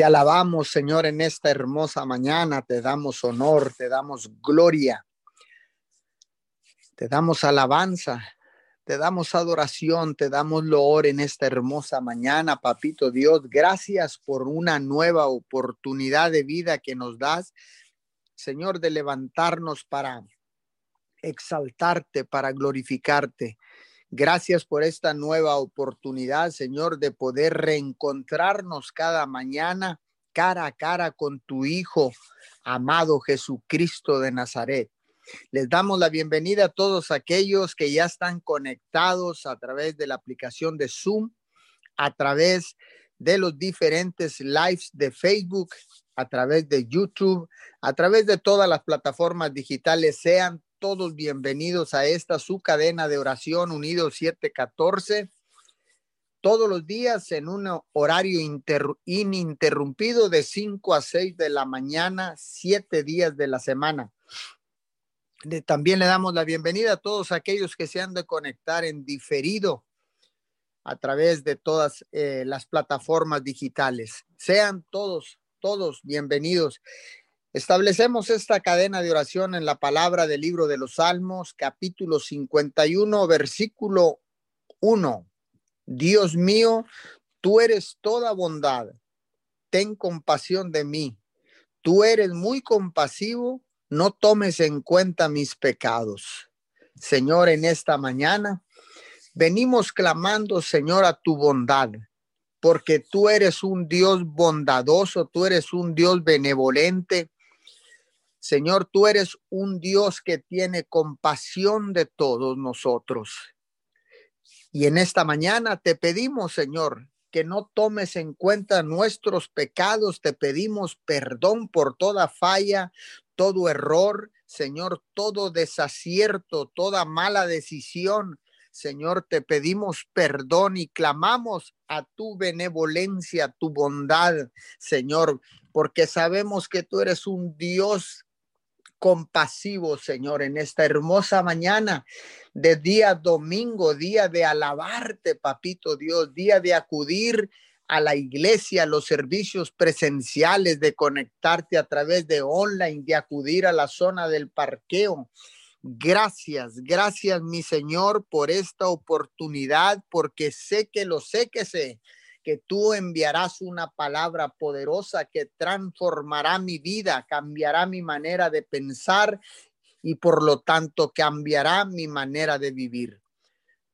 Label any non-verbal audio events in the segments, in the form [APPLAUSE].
Te alabamos, Señor, en esta hermosa mañana. Te damos honor, te damos gloria. Te damos alabanza, te damos adoración, te damos loor en esta hermosa mañana, papito Dios. Gracias por una nueva oportunidad de vida que nos das, Señor, de levantarnos para exaltarte, para glorificarte. Gracias por esta nueva oportunidad, Señor, de poder reencontrarnos cada mañana cara a cara con tu Hijo amado Jesucristo de Nazaret. Les damos la bienvenida a todos aquellos que ya están conectados a través de la aplicación de Zoom, a través de los diferentes lives de Facebook, a través de YouTube, a través de todas las plataformas digitales. Sean todos bienvenidos a esta su cadena de oración unido 714 todos los días en un horario ininterrumpido de 5 a 6 de la mañana, siete días de la semana. también le damos la bienvenida a todos aquellos que se han de conectar en diferido a través de todas eh, las plataformas digitales. Sean todos, todos bienvenidos. Establecemos esta cadena de oración en la palabra del libro de los Salmos, capítulo 51, versículo 1. Dios mío, tú eres toda bondad. Ten compasión de mí. Tú eres muy compasivo. No tomes en cuenta mis pecados. Señor, en esta mañana venimos clamando, Señor, a tu bondad porque tú eres un Dios bondadoso, tú eres un Dios benevolente, Señor, tú eres un Dios que tiene compasión de todos nosotros. Y en esta mañana te pedimos, Señor, que no tomes en cuenta nuestros pecados, te pedimos perdón por toda falla, todo error, Señor, todo desacierto, toda mala decisión. Señor, te pedimos perdón y clamamos a tu benevolencia, tu bondad, Señor, porque sabemos que tú eres un Dios compasivo, Señor, en esta hermosa mañana de día domingo, día de alabarte, papito Dios, día de acudir a la iglesia, a los servicios presenciales, de conectarte a través de online, de acudir a la zona del parqueo. Gracias, gracias mi Señor por esta oportunidad, porque sé que lo sé que sé que tú enviarás una palabra poderosa que transformará mi vida, cambiará mi manera de pensar y por lo tanto cambiará mi manera de vivir.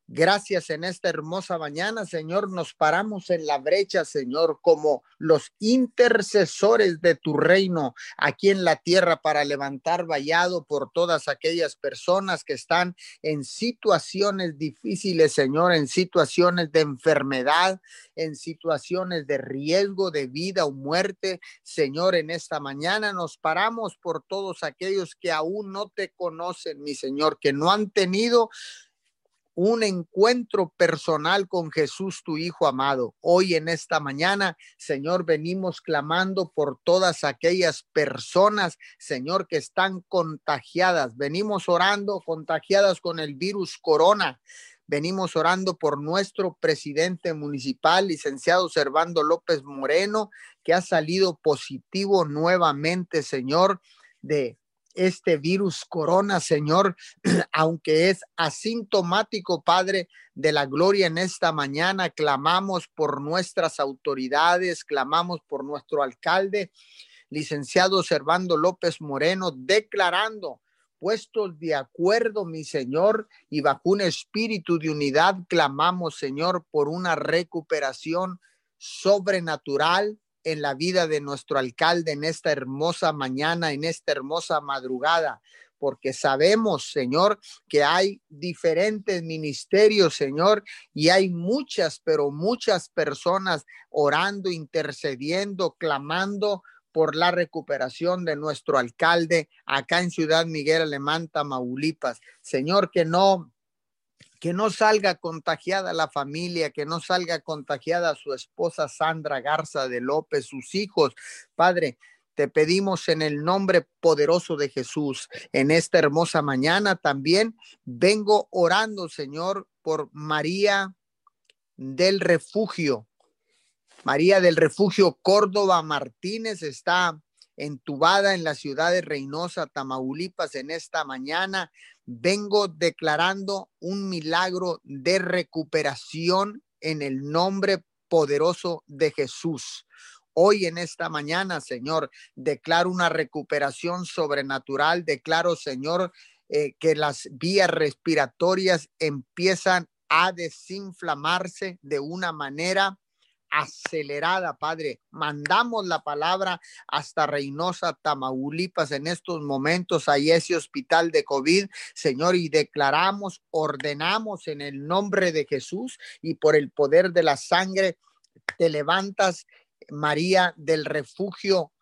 Gracias en esta hermosa mañana, Señor. Nos paramos en la brecha, Señor, como los intercesores de tu reino aquí en la tierra para levantar vallado por todas aquellas personas que están en situaciones difíciles, Señor, en situaciones de enfermedad, en situaciones de riesgo de vida o muerte. Señor, en esta mañana nos paramos por todos aquellos que aún no te conocen, mi Señor, que no han tenido un encuentro personal con Jesús, tu Hijo amado. Hoy en esta mañana, Señor, venimos clamando por todas aquellas personas, Señor, que están contagiadas. Venimos orando contagiadas con el virus corona. Venimos orando por nuestro presidente municipal, licenciado Servando López Moreno, que ha salido positivo nuevamente, Señor, de este virus corona, Señor, [CLEARS THROAT] aunque es asintomático, Padre de la gloria, en esta mañana clamamos por nuestras autoridades, clamamos por nuestro alcalde, licenciado Servando López Moreno, declarando puestos de acuerdo, mi Señor, y bajo un espíritu de unidad, clamamos, Señor, por una recuperación sobrenatural en la vida de nuestro alcalde en esta hermosa mañana, en esta hermosa madrugada, porque sabemos, Señor, que hay diferentes ministerios, Señor, y hay muchas, pero muchas personas orando, intercediendo, clamando por la recuperación de nuestro alcalde acá en Ciudad Miguel Alemán, Tamaulipas. Señor, que no que no salga contagiada la familia, que no salga contagiada su esposa Sandra Garza de López, sus hijos. Padre, te pedimos en el nombre poderoso de Jesús, en esta hermosa mañana también vengo orando, Señor, por María del Refugio. María del Refugio Córdoba Martínez está entubada en la ciudad de Reynosa, Tamaulipas, en esta mañana. Vengo declarando un milagro de recuperación en el nombre poderoso de Jesús. Hoy en esta mañana, Señor, declaro una recuperación sobrenatural. Declaro, Señor, eh, que las vías respiratorias empiezan a desinflamarse de una manera acelerada, Padre. Mandamos la palabra hasta Reynosa, Tamaulipas en estos momentos, ahí ese hospital de COVID, Señor, y declaramos, ordenamos en el nombre de Jesús y por el poder de la sangre, te levantas, María del refugio.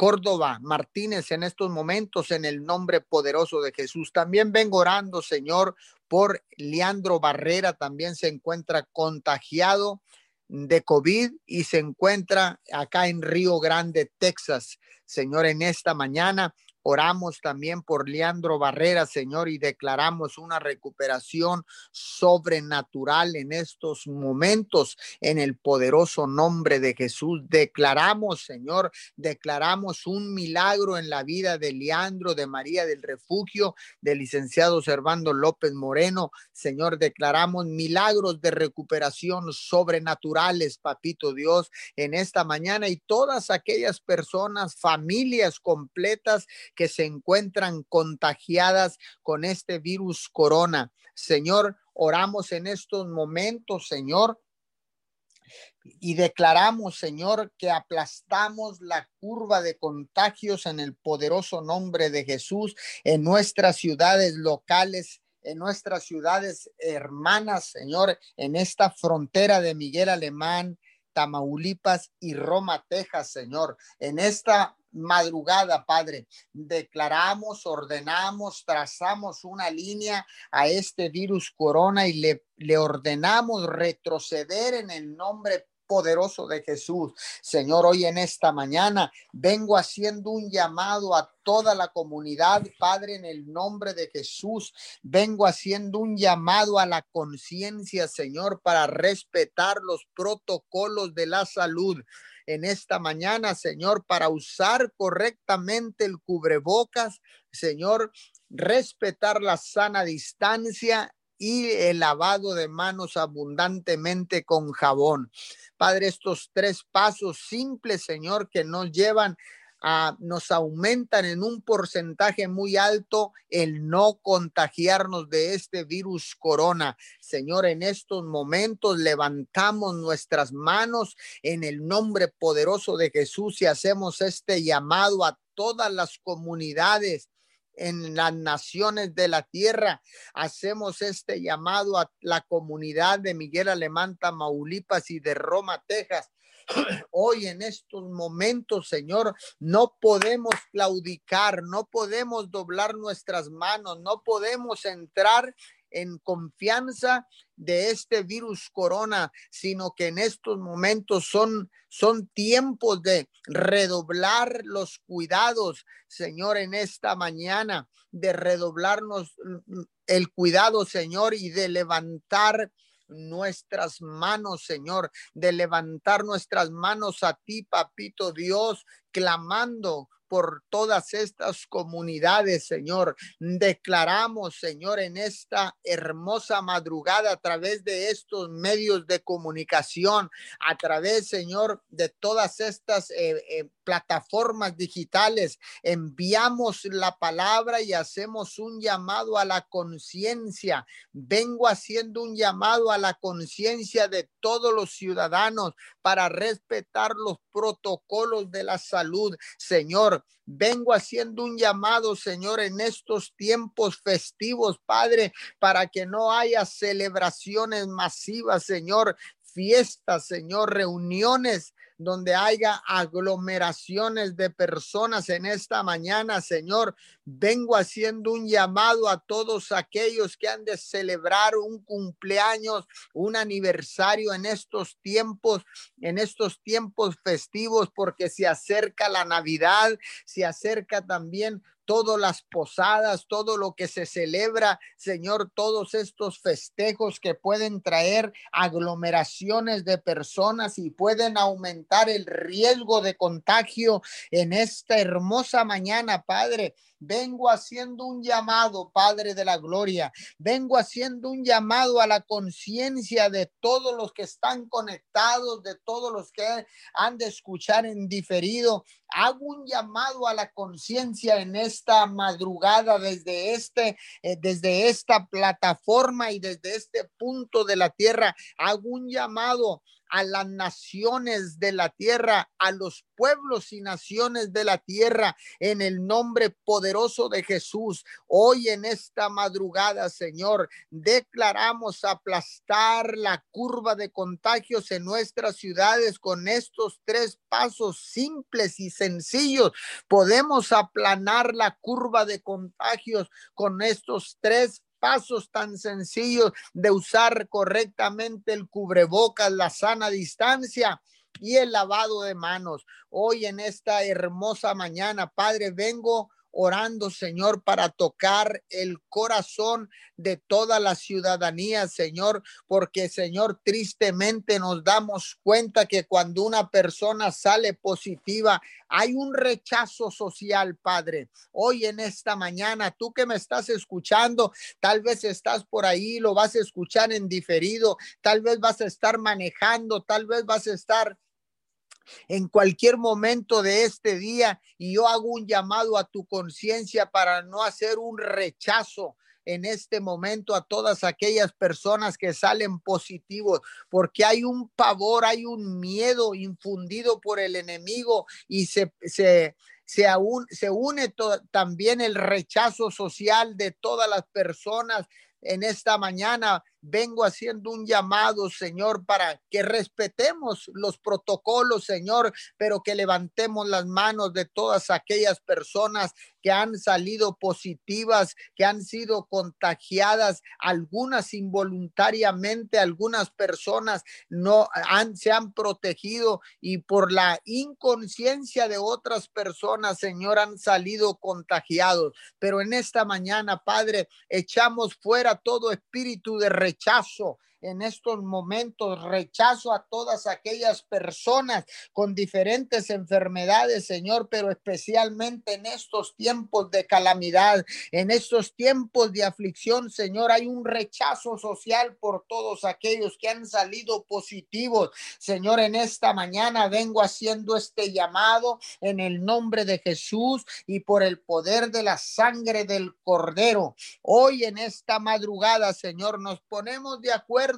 Córdoba Martínez en estos momentos en el nombre poderoso de Jesús. También vengo orando, Señor, por Leandro Barrera, también se encuentra contagiado de COVID y se encuentra acá en Río Grande, Texas. Señor, en esta mañana Oramos también por Leandro Barrera, Señor, y declaramos una recuperación sobrenatural en estos momentos en el poderoso nombre de Jesús. Declaramos, Señor, declaramos un milagro en la vida de Leandro, de María del Refugio, del licenciado Servando López Moreno. Señor, declaramos milagros de recuperación sobrenaturales, papito Dios, en esta mañana y todas aquellas personas, familias completas que se encuentran contagiadas con este virus corona. Señor, oramos en estos momentos, Señor, y declaramos, Señor, que aplastamos la curva de contagios en el poderoso nombre de Jesús en nuestras ciudades locales en nuestras ciudades hermanas, Señor, en esta frontera de Miguel Alemán, Tamaulipas y Roma, Texas, Señor. En esta madrugada, Padre. Declaramos, ordenamos, trazamos una línea a este virus corona y le, le ordenamos retroceder en el nombre poderoso de Jesús. Señor, hoy en esta mañana vengo haciendo un llamado a toda la comunidad, Padre, en el nombre de Jesús. Vengo haciendo un llamado a la conciencia, Señor, para respetar los protocolos de la salud en esta mañana, Señor, para usar correctamente el cubrebocas, Señor, respetar la sana distancia y el lavado de manos abundantemente con jabón. Padre, estos tres pasos simples, Señor, que nos llevan nos aumentan en un porcentaje muy alto el no contagiarnos de este virus corona. Señor, en estos momentos levantamos nuestras manos en el nombre poderoso de Jesús y hacemos este llamado a todas las comunidades en las naciones de la tierra. Hacemos este llamado a la comunidad de Miguel Alemán, Tamaulipas y de Roma, Texas Hoy en estos momentos, Señor, no podemos claudicar, no podemos doblar nuestras manos, no podemos entrar en confianza de este virus corona, sino que en estos momentos son, son tiempos de redoblar los cuidados, Señor, en esta mañana, de redoblarnos el cuidado, Señor, y de levantar nuestras manos, Señor, de levantar nuestras manos a ti, papito Dios, clamando por todas estas comunidades, Señor. Declaramos, Señor, en esta hermosa madrugada a través de estos medios de comunicación, a través, Señor, de todas estas eh, eh, plataformas digitales, enviamos la palabra y hacemos un llamado a la conciencia. Vengo haciendo un llamado a la conciencia de todos los ciudadanos para respetar los protocolos de la salud. Señor, vengo haciendo un llamado, Señor, en estos tiempos festivos, Padre, para que no haya celebraciones masivas, Señor, fiestas, Señor, reuniones donde haya aglomeraciones de personas en esta mañana, Señor. Vengo haciendo un llamado a todos aquellos que han de celebrar un cumpleaños, un aniversario en estos tiempos, en estos tiempos festivos, porque se acerca la Navidad, se acerca también todas las posadas, todo lo que se celebra, Señor, todos estos festejos que pueden traer aglomeraciones de personas y pueden aumentar el riesgo de contagio en esta hermosa mañana, Padre. Vengo haciendo un llamado, Padre de la Gloria. Vengo haciendo un llamado a la conciencia de todos los que están conectados, de todos los que han de escuchar en diferido. Hago un llamado a la conciencia en esta madrugada desde este, eh, desde esta plataforma y desde este punto de la tierra. Hago un llamado a las naciones de la tierra, a los pueblos y naciones de la tierra, en el nombre poderoso de Jesús. Hoy en esta madrugada, Señor, declaramos aplastar la curva de contagios en nuestras ciudades con estos tres pasos simples y sencillos. Podemos aplanar la curva de contagios con estos tres pasos tan sencillos de usar correctamente el cubrebocas, la sana distancia y el lavado de manos. Hoy en esta hermosa mañana, Padre, vengo orando, Señor, para tocar el corazón de toda la ciudadanía, Señor, porque, Señor, tristemente nos damos cuenta que cuando una persona sale positiva, hay un rechazo social, Padre. Hoy en esta mañana, tú que me estás escuchando, tal vez estás por ahí, lo vas a escuchar en diferido, tal vez vas a estar manejando, tal vez vas a estar en cualquier momento de este día y yo hago un llamado a tu conciencia para no hacer un rechazo en este momento a todas aquellas personas que salen positivos, porque hay un pavor, hay un miedo infundido por el enemigo y se, se, se, se une también el rechazo social de todas las personas en esta mañana vengo haciendo un llamado, Señor, para que respetemos los protocolos, Señor, pero que levantemos las manos de todas aquellas personas que han salido positivas, que han sido contagiadas, algunas involuntariamente, algunas personas no han, se han protegido y por la inconsciencia de otras personas, Señor, han salido contagiados. Pero en esta mañana, Padre, echamos fuera todo espíritu de rechazo en estos momentos. Rechazo a todas aquellas personas con diferentes enfermedades, Señor, pero especialmente en estos tiempos de calamidad, en estos tiempos de aflicción, Señor, hay un rechazo social por todos aquellos que han salido positivos. Señor, en esta mañana vengo haciendo este llamado en el nombre de Jesús y por el poder de la sangre del Cordero. Hoy en esta madrugada, Señor, nos ponemos de acuerdo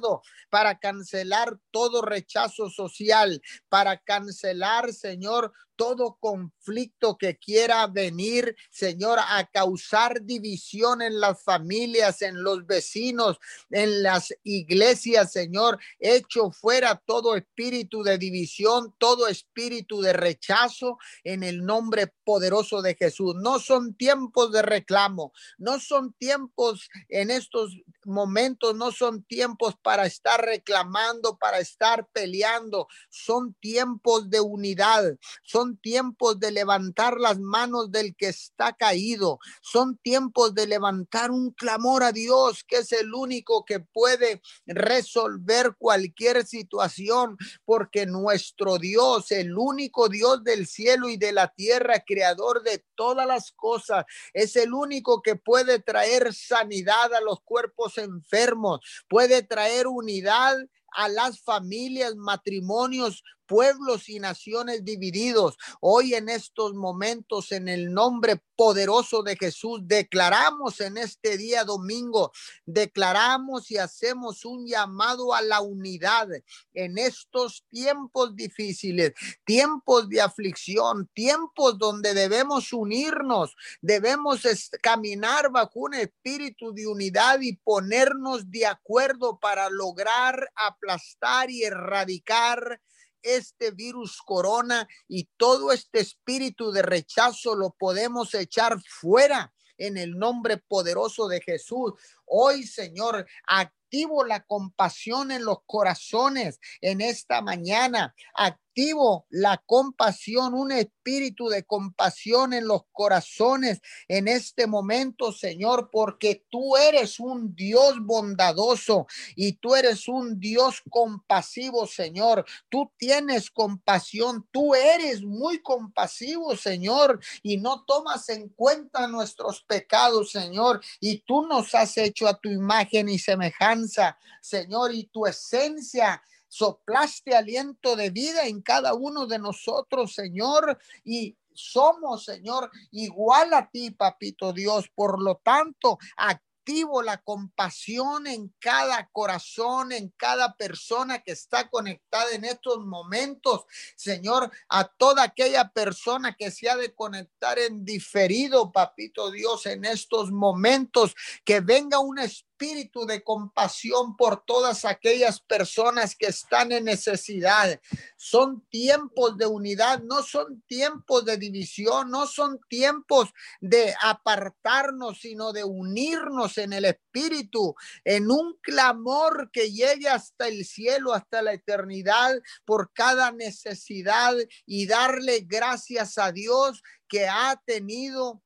para cancelar todo rechazo social, para cancelar, Señor, todo conflicto que quiera venir, Señor, a causar división en las familias, en los vecinos, en las iglesias, Señor. Hecho fuera todo espíritu de división, todo espíritu de rechazo en el nombre poderoso de Jesús. No son tiempos de reclamo, no son tiempos en estos momentos, no son tiempos para estar reclamando, para estar peleando, son tiempos de unidad, son tiempos de levantar las manos del que está caído. Son tiempos de levantar un clamor a Dios, que es el único que puede resolver cualquier situación, porque nuestro Dios, el único Dios del cielo y de la tierra, creador de todas las cosas, es el único que puede traer sanidad a los cuerpos enfermos, puede traer unidad a las familias, matrimonios, pueblos y naciones divididos. Hoy en estos momentos, en el nombre poderoso de Jesús, declaramos en este día domingo, declaramos y hacemos un llamado a la unidad en estos tiempos difíciles, tiempos de aflicción, tiempos donde debemos unirnos, debemos caminar bajo un espíritu de unidad y ponernos de acuerdo para lograr aplastar y erradicar este virus corona y todo este espíritu de rechazo lo podemos echar fuera en el nombre poderoso de Jesús. Hoy, Señor, activo la compasión en los corazones en esta mañana. La compasión, un espíritu de compasión en los corazones en este momento, Señor, porque tú eres un Dios bondadoso y tú eres un Dios compasivo, Señor. Tú tienes compasión, tú eres muy compasivo, Señor, y no tomas en cuenta nuestros pecados, Señor, y tú nos has hecho a tu imagen y semejanza, Señor, y tu esencia soplaste aliento de vida en cada uno de nosotros, Señor, y somos, Señor, igual a ti, papito Dios. Por lo tanto, activo la compasión en cada corazón, en cada persona que está conectada en estos momentos. Señor, a toda aquella persona que se ha de conectar en diferido, papito Dios, en estos momentos, que venga un espíritu de compasión por todas aquellas personas que están en necesidad. Son tiempos de unidad, no son tiempos de división, no son tiempos de apartarnos, sino de unirnos en el espíritu, en un clamor que llegue hasta el cielo, hasta la eternidad, por cada necesidad y darle gracias a Dios que ha tenido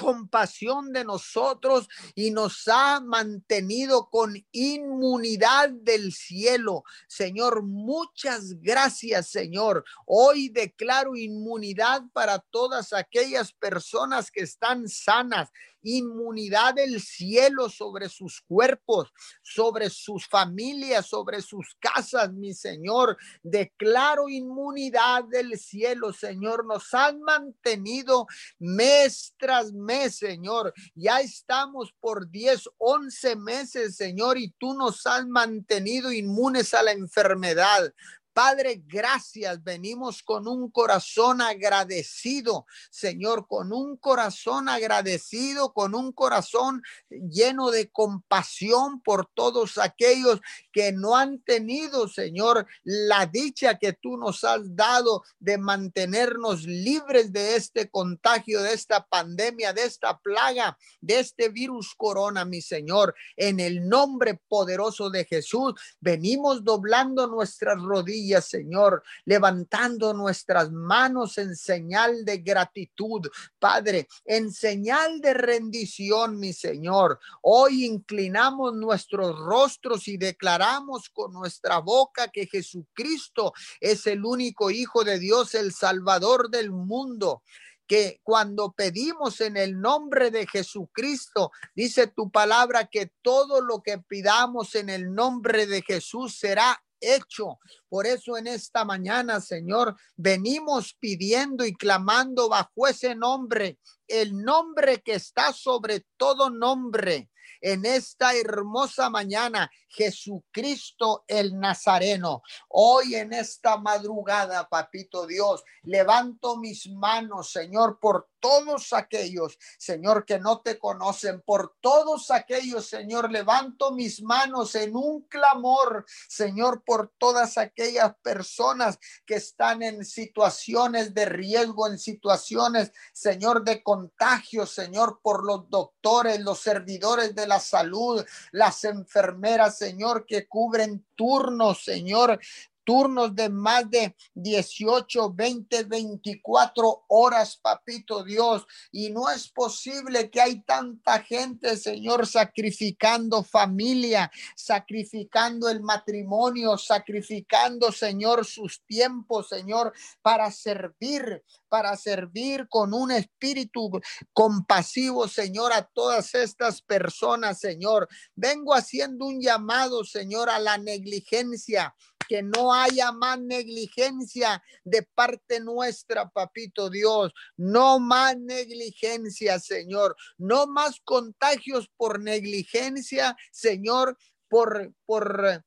compasión de nosotros y nos ha mantenido con inmunidad del cielo. Señor, muchas gracias, Señor. Hoy declaro inmunidad para todas aquellas personas que están sanas, inmunidad del cielo sobre sus cuerpos, sobre sus familias, sobre sus casas, mi Señor. Declaro inmunidad del cielo, Señor. Nos han mantenido mes tras mes, Señor. Ya estamos por 10, 11 meses, Señor, y tú nos has mantenido inmunes a la enfermedad. Padre, gracias. Venimos con un corazón agradecido, Señor, con un corazón agradecido, con un corazón lleno de compasión por todos aquellos que no han tenido, Señor, la dicha que tú nos has dado de mantenernos libres de este contagio, de esta pandemia, de esta plaga, de este virus corona, mi Señor. En el nombre poderoso de Jesús, venimos doblando nuestras rodillas Señor, levantando nuestras manos en señal de gratitud, Padre, en señal de rendición, mi Señor. Hoy inclinamos nuestros rostros y declaramos con nuestra boca que Jesucristo es el único Hijo de Dios, el Salvador del mundo que cuando pedimos en el nombre de Jesucristo, dice tu palabra que todo lo que pidamos en el nombre de Jesús será hecho. Por eso en esta mañana, Señor, venimos pidiendo y clamando bajo ese nombre, el nombre que está sobre todo nombre en esta hermosa mañana, Jesucristo el Nazareno. Hoy en esta madrugada, papito Dios, levanto mis manos, Señor, por todos aquellos, Señor, que no te conocen, por todos aquellos, Señor, levanto mis manos en un clamor, Señor, por todas aquellas personas que están en situaciones de riesgo, en situaciones, Señor, de contagio, Señor, por los doctores, los servidores de la salud, las enfermeras, Señor, que cubren turnos, Señor, turnos de más de 18, 20, 24 horas, papito Dios. Y no es posible que hay tanta gente, Señor, sacrificando familia, sacrificando el matrimonio, sacrificando, Señor, sus tiempos, Señor, para servir, para servir con un espíritu compasivo, Señor, a todas estas personas, Señor. Vengo haciendo un llamado, Señor, a la negligencia que no haya más negligencia de parte nuestra, papito Dios. No más negligencia, Señor. No más contagios por negligencia, Señor, por, por,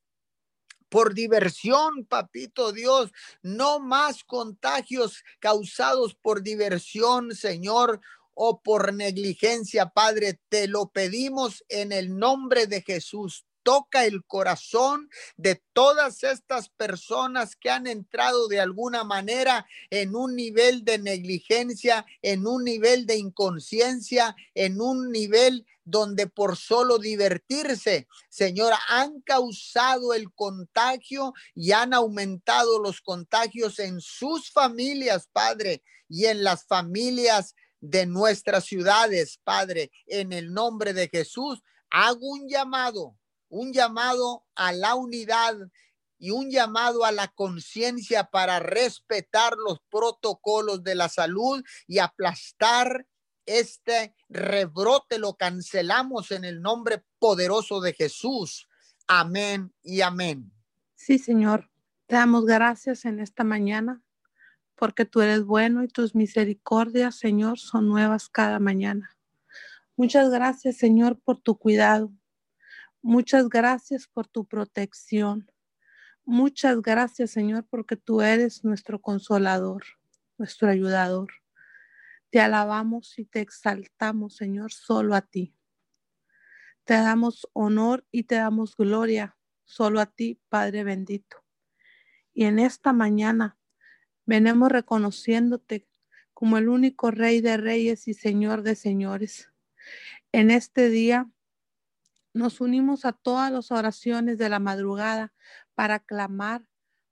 por diversión, papito Dios, no más contagios causados por diversión, Señor, o por negligencia, Padre. Te lo pedimos en el nombre de Jesús toca el corazón de todas estas personas que han entrado de alguna manera en un nivel de negligencia, en un nivel de inconsciencia, en un nivel donde por solo divertirse, Señora, han causado el contagio y han aumentado los contagios en sus familias, Padre, y en las familias de nuestras ciudades, Padre, en el nombre de Jesús, hago un llamado, un llamado a la unidad y un llamado a la conciencia para respetar los protocolos de la salud y aplastar este rebrote lo cancelamos en el nombre poderoso de Jesús. Amén y amén. Sí, Señor. Te damos gracias en esta mañana porque tú eres bueno y tus misericordias, Señor, son nuevas cada mañana. Muchas gracias, Señor, por tu cuidado. Muchas gracias por tu protección. Muchas gracias, Señor, porque tú eres nuestro consolador, nuestro ayudador. Te alabamos y te exaltamos, Señor, solo a ti. Te damos honor y te damos gloria solo a ti, Padre bendito. Y en esta mañana venimos reconociéndote como el único Rey de Reyes y Señor de Señores. En este día nos unimos a todas las oraciones de la madrugada para clamar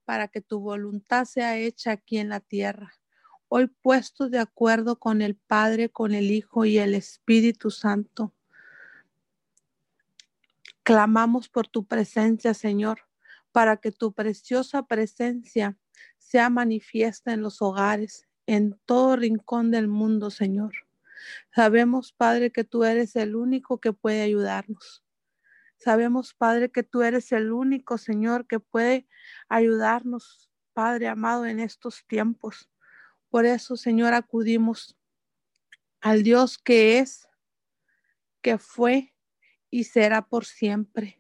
para que tu voluntad sea hecha aquí en la tierra hoy puestos de acuerdo con el Padre, con el Hijo y el Espíritu Santo. Clamamos por tu presencia, Señor, para que tu preciosa presencia sea manifiesta en los hogares, en todo rincón del mundo, Señor. Sabemos, Padre, que tú eres el único que puede ayudarnos. Sabemos, Padre, que tú eres el único, Señor, que puede ayudarnos, Padre amado, en estos tiempos. Por eso, Señor, acudimos al Dios que es, que fue y será por siempre.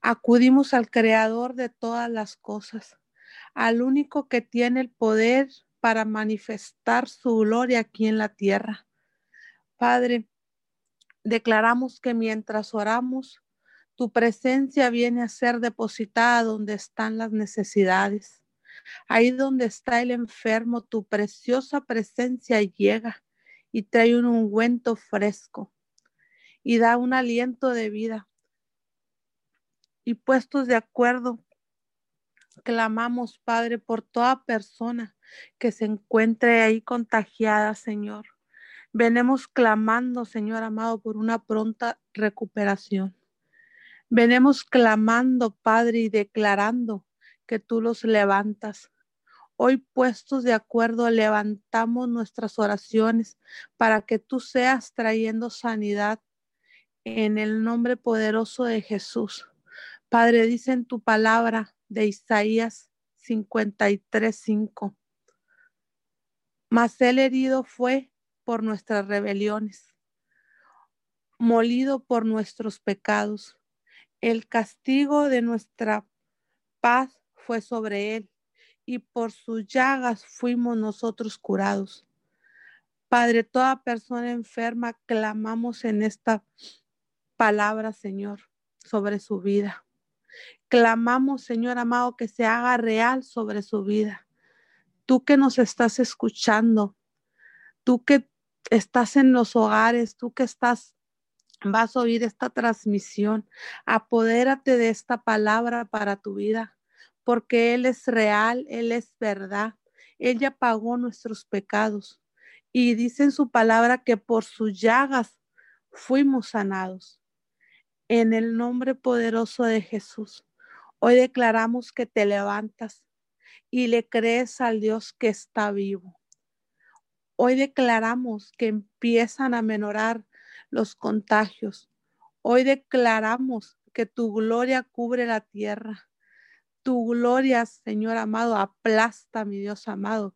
Acudimos al Creador de todas las cosas, al único que tiene el poder para manifestar su gloria aquí en la tierra. Padre, declaramos que mientras oramos, tu presencia viene a ser depositada donde están las necesidades. Ahí donde está el enfermo, tu preciosa presencia llega y trae un ungüento fresco y da un aliento de vida. Y puestos de acuerdo, clamamos, Padre, por toda persona que se encuentre ahí contagiada, Señor. Venemos clamando, Señor amado, por una pronta recuperación. Venemos clamando, Padre, y declarando que tú los levantas. Hoy puestos de acuerdo, levantamos nuestras oraciones para que tú seas trayendo sanidad en el nombre poderoso de Jesús. Padre, dice en tu palabra de Isaías 53:5. Mas el herido fue por nuestras rebeliones, molido por nuestros pecados. El castigo de nuestra paz fue sobre él, y por sus llagas fuimos nosotros curados. Padre, toda persona enferma, clamamos en esta palabra, Señor, sobre su vida. Clamamos, Señor amado, que se haga real sobre su vida. Tú que nos estás escuchando, tú que estás en los hogares, tú que estás, vas a oír esta transmisión, apodérate de esta palabra para tu vida porque Él es real, Él es verdad. Él ya pagó nuestros pecados. Y dice en su palabra que por sus llagas fuimos sanados. En el nombre poderoso de Jesús, hoy declaramos que te levantas y le crees al Dios que está vivo. Hoy declaramos que empiezan a menorar los contagios. Hoy declaramos que tu gloria cubre la tierra tu gloria, Señor amado, aplasta, mi Dios amado,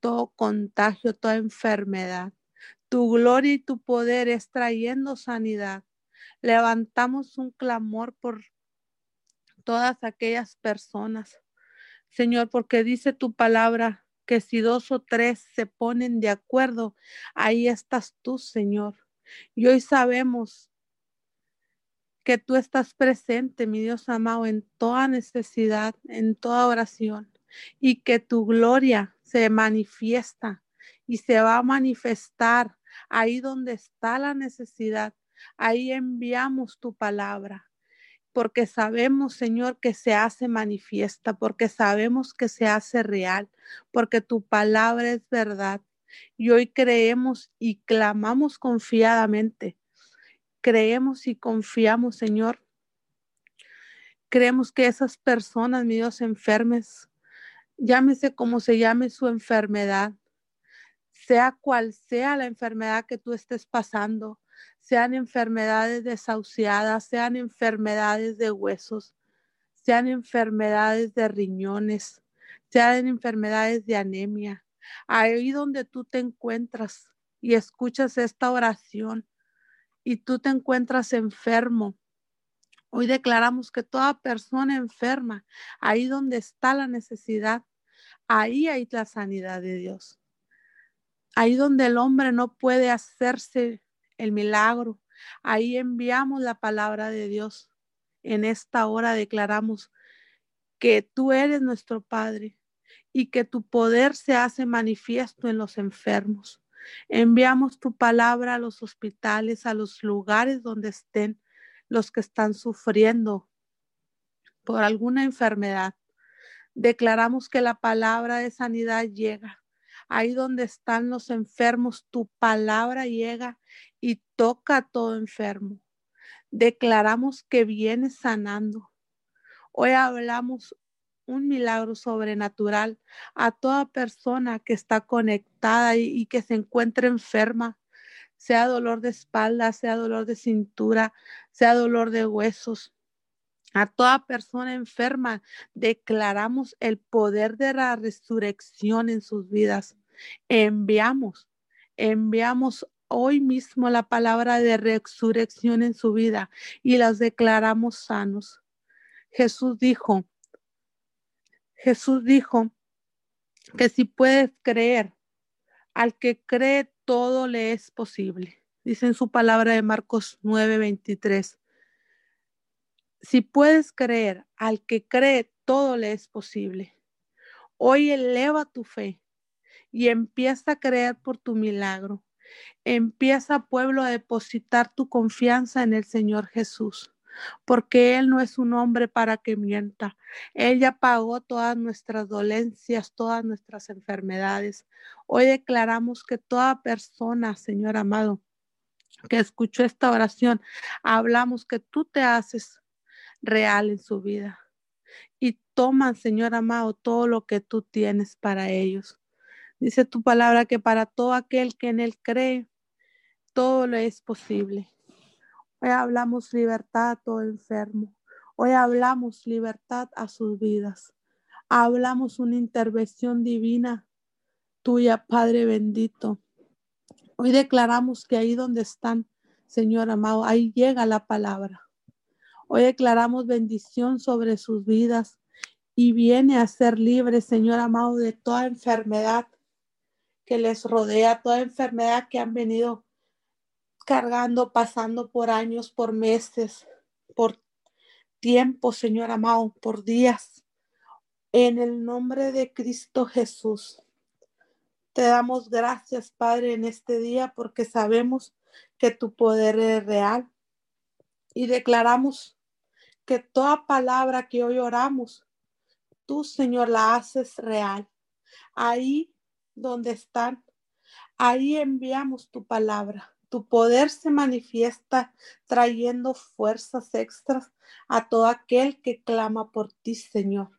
todo contagio, toda enfermedad. Tu gloria y tu poder es trayendo sanidad. Levantamos un clamor por todas aquellas personas, Señor, porque dice tu palabra que si dos o tres se ponen de acuerdo, ahí estás tú, Señor. Y hoy sabemos que tú estás presente, mi Dios amado, en toda necesidad, en toda oración, y que tu gloria se manifiesta y se va a manifestar ahí donde está la necesidad. Ahí enviamos tu palabra, porque sabemos, Señor, que se hace manifiesta, porque sabemos que se hace real, porque tu palabra es verdad. Y hoy creemos y clamamos confiadamente creemos y confiamos, Señor. Creemos que esas personas, mi Dios, enfermes, llámese como se llame su enfermedad, sea cual sea la enfermedad que tú estés pasando, sean enfermedades desahuciadas, sean enfermedades de huesos, sean enfermedades de riñones, sean enfermedades de anemia. Ahí donde tú te encuentras y escuchas esta oración, y tú te encuentras enfermo, hoy declaramos que toda persona enferma, ahí donde está la necesidad, ahí hay la sanidad de Dios. Ahí donde el hombre no puede hacerse el milagro, ahí enviamos la palabra de Dios. En esta hora declaramos que tú eres nuestro Padre y que tu poder se hace manifiesto en los enfermos. Enviamos tu palabra a los hospitales, a los lugares donde estén los que están sufriendo por alguna enfermedad. Declaramos que la palabra de sanidad llega. Ahí donde están los enfermos, tu palabra llega y toca a todo enfermo. Declaramos que viene sanando. Hoy hablamos un milagro sobrenatural a toda persona que está conectada y, que se encuentre enferma, sea dolor de espalda, sea dolor de cintura, sea dolor de huesos. A toda persona enferma declaramos el poder de la resurrección en sus vidas. Enviamos, enviamos hoy mismo la palabra de resurrección en su vida y las declaramos sanos. Jesús dijo, Jesús dijo que si puedes creer, al que cree todo le es posible. Dice en su palabra de Marcos 9:23. Si puedes creer, al que cree todo le es posible. Hoy eleva tu fe y empieza a creer por tu milagro. Empieza, pueblo, a depositar tu confianza en el Señor Jesús porque Él no es un hombre para que mienta. Él pagó todas nuestras dolencias, todas nuestras enfermedades. Hoy declaramos que toda persona, Señor amado, que escuchó esta oración, hablamos que tú te haces real en su vida y toman, Señor amado, todo lo que tú tienes para ellos. Dice tu palabra que para todo aquel que en Él cree, todo lo es posible. Hoy hablamos libertad a todo enfermo. Hoy hablamos libertad a sus vidas. Hablamos una intervención divina tuya, Padre bendito. Hoy declaramos que ahí donde están, Señor amado, ahí llega la palabra. Hoy declaramos bendición sobre sus vidas y viene a ser libre, Señor amado, de toda enfermedad que les rodea, toda enfermedad que han venido cargando, pasando por años, por meses, por tiempo, Señor amado, por días. En el nombre de Cristo Jesús. Te damos gracias, Padre, en este día porque sabemos que tu poder es real. Y declaramos que toda palabra que hoy oramos, tú, Señor, la haces real. Ahí donde están, ahí enviamos tu palabra tu poder se manifiesta trayendo fuerzas extras a todo aquel que clama por ti, Señor.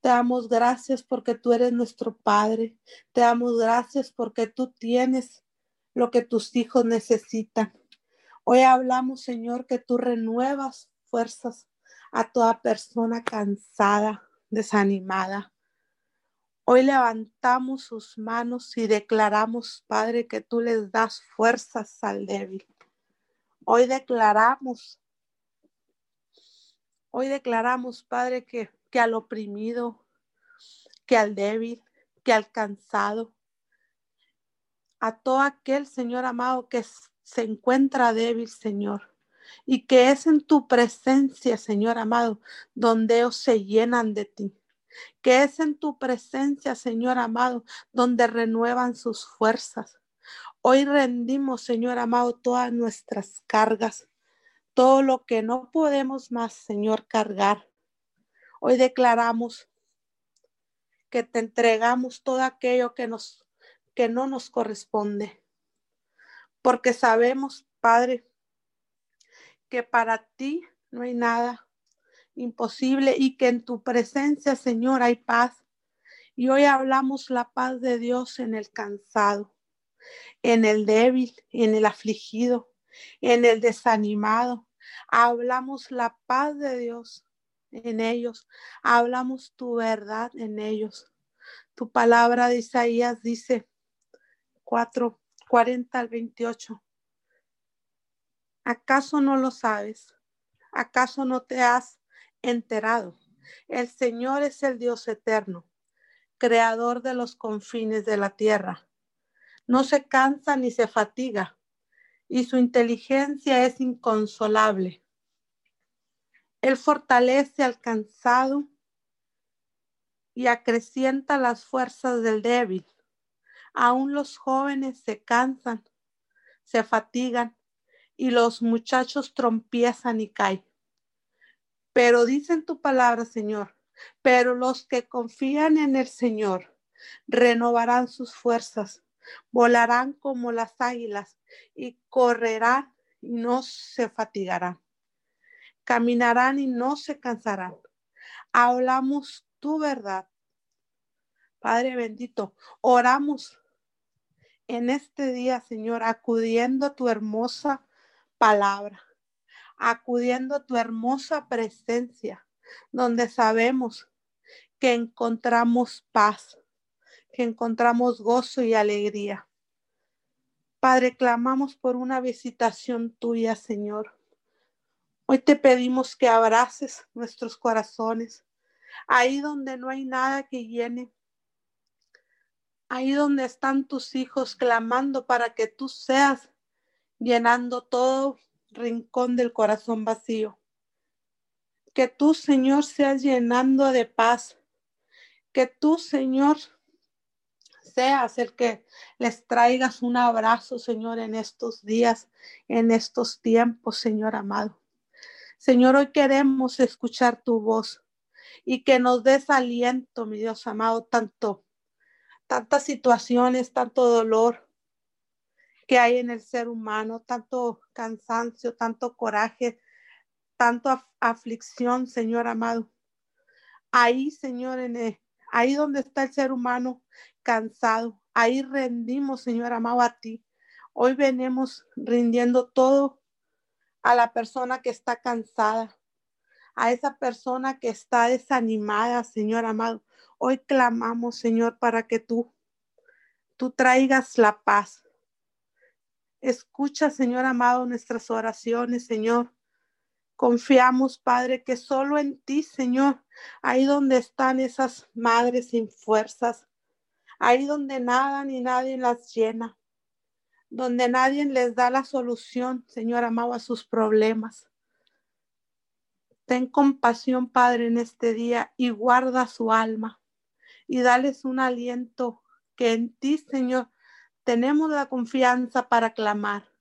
Te damos gracias porque tú eres nuestro Padre. Te damos gracias porque tú tienes lo que tus hijos necesitan. Hoy hablamos, Señor, que tú renuevas fuerzas a toda persona cansada, desanimada. Hoy levantamos sus manos y declaramos, Padre, que tú les das fuerzas al débil. Hoy declaramos, hoy declaramos, Padre, que, que al oprimido, que al débil, que al cansado, a todo aquel, Señor amado, que se encuentra débil, Señor. y que es en tu presencia, Señor amado, donde ellos se llenan de ti. Que es en tu presencia, Señor amado, donde renuevan sus fuerzas. Hoy rendimos, Señor amado, todas nuestras cargas, todo lo que no podemos más, Señor, cargar. Hoy declaramos que te entregamos todo aquello que nos que no nos corresponde. Porque sabemos, Padre, que para ti no hay nada imposible y que en tu presencia, Señor, hay paz. Y hoy hablamos la paz de Dios en el cansado, en el débil, en el afligido, en el desanimado. Hablamos la paz de Dios en ellos. Hablamos tu verdad en ellos. Tu palabra de Isaías dice 4, 40 al 28. ¿Acaso no lo sabes? ¿Acaso no te has enterado? El Señor es el Dios eterno, creador de los confines de la tierra. No se cansa ni se fatiga, y su inteligencia es inconsolable. Él fortalece al cansado y acrecienta las fuerzas del débil. Aún los jóvenes se cansan, se fatigan y los muchachos trompiezan y caen. Pero dicen tu palabra, Señor, pero los que confían en el Señor renovarán sus fuerzas, volarán como las águilas y correrán y no se fatigarán caminarán y no se cansarán. Hablamos tu verdad. Padre bendito, oramos en este día, Señor, acudiendo a tu hermosa palabra, acudiendo a tu hermosa presencia, donde sabemos que encontramos paz, que encontramos gozo y alegría. Padre, clamamos por una visitación tuya, Señor. Hoy te pedimos que abraces nuestros corazones, ahí donde no hay nada que llene, ahí donde están tus hijos clamando para que tú seas llenando todo rincón del corazón vacío. Que tú, Señor, seas llenando de paz. Que tú, Señor, seas el que les traigas un abrazo, Señor, en estos días, en estos tiempos, Señor amado. Señor, hoy queremos escuchar tu voz y que nos des aliento, mi Dios amado, tanto, tantas situaciones, tanto dolor que hay en el ser humano, tanto cansancio, tanto coraje, tanto aflicción, Señor amado. Ahí, Señor, en ahí donde está el ser humano cansado, ahí rendimos, Señor amado, a ti. Hoy venimos rindiendo todo a la persona que está cansada, a esa persona que está desanimada, Señor amado. Hoy clamamos, Señor, para que tú, tú traigas la paz. Escucha, Señor amado, nuestras oraciones, Señor. Confiamos, Padre, que solo en ti, Señor, ahí donde están esas madres sin fuerzas, ahí donde nada ni nadie las llena donde nadie les da la solución, Señor amado, a sus problemas. Ten compasión, Padre, en este día y guarda su alma y dales un aliento que en ti, Señor, tenemos la confianza para clamar.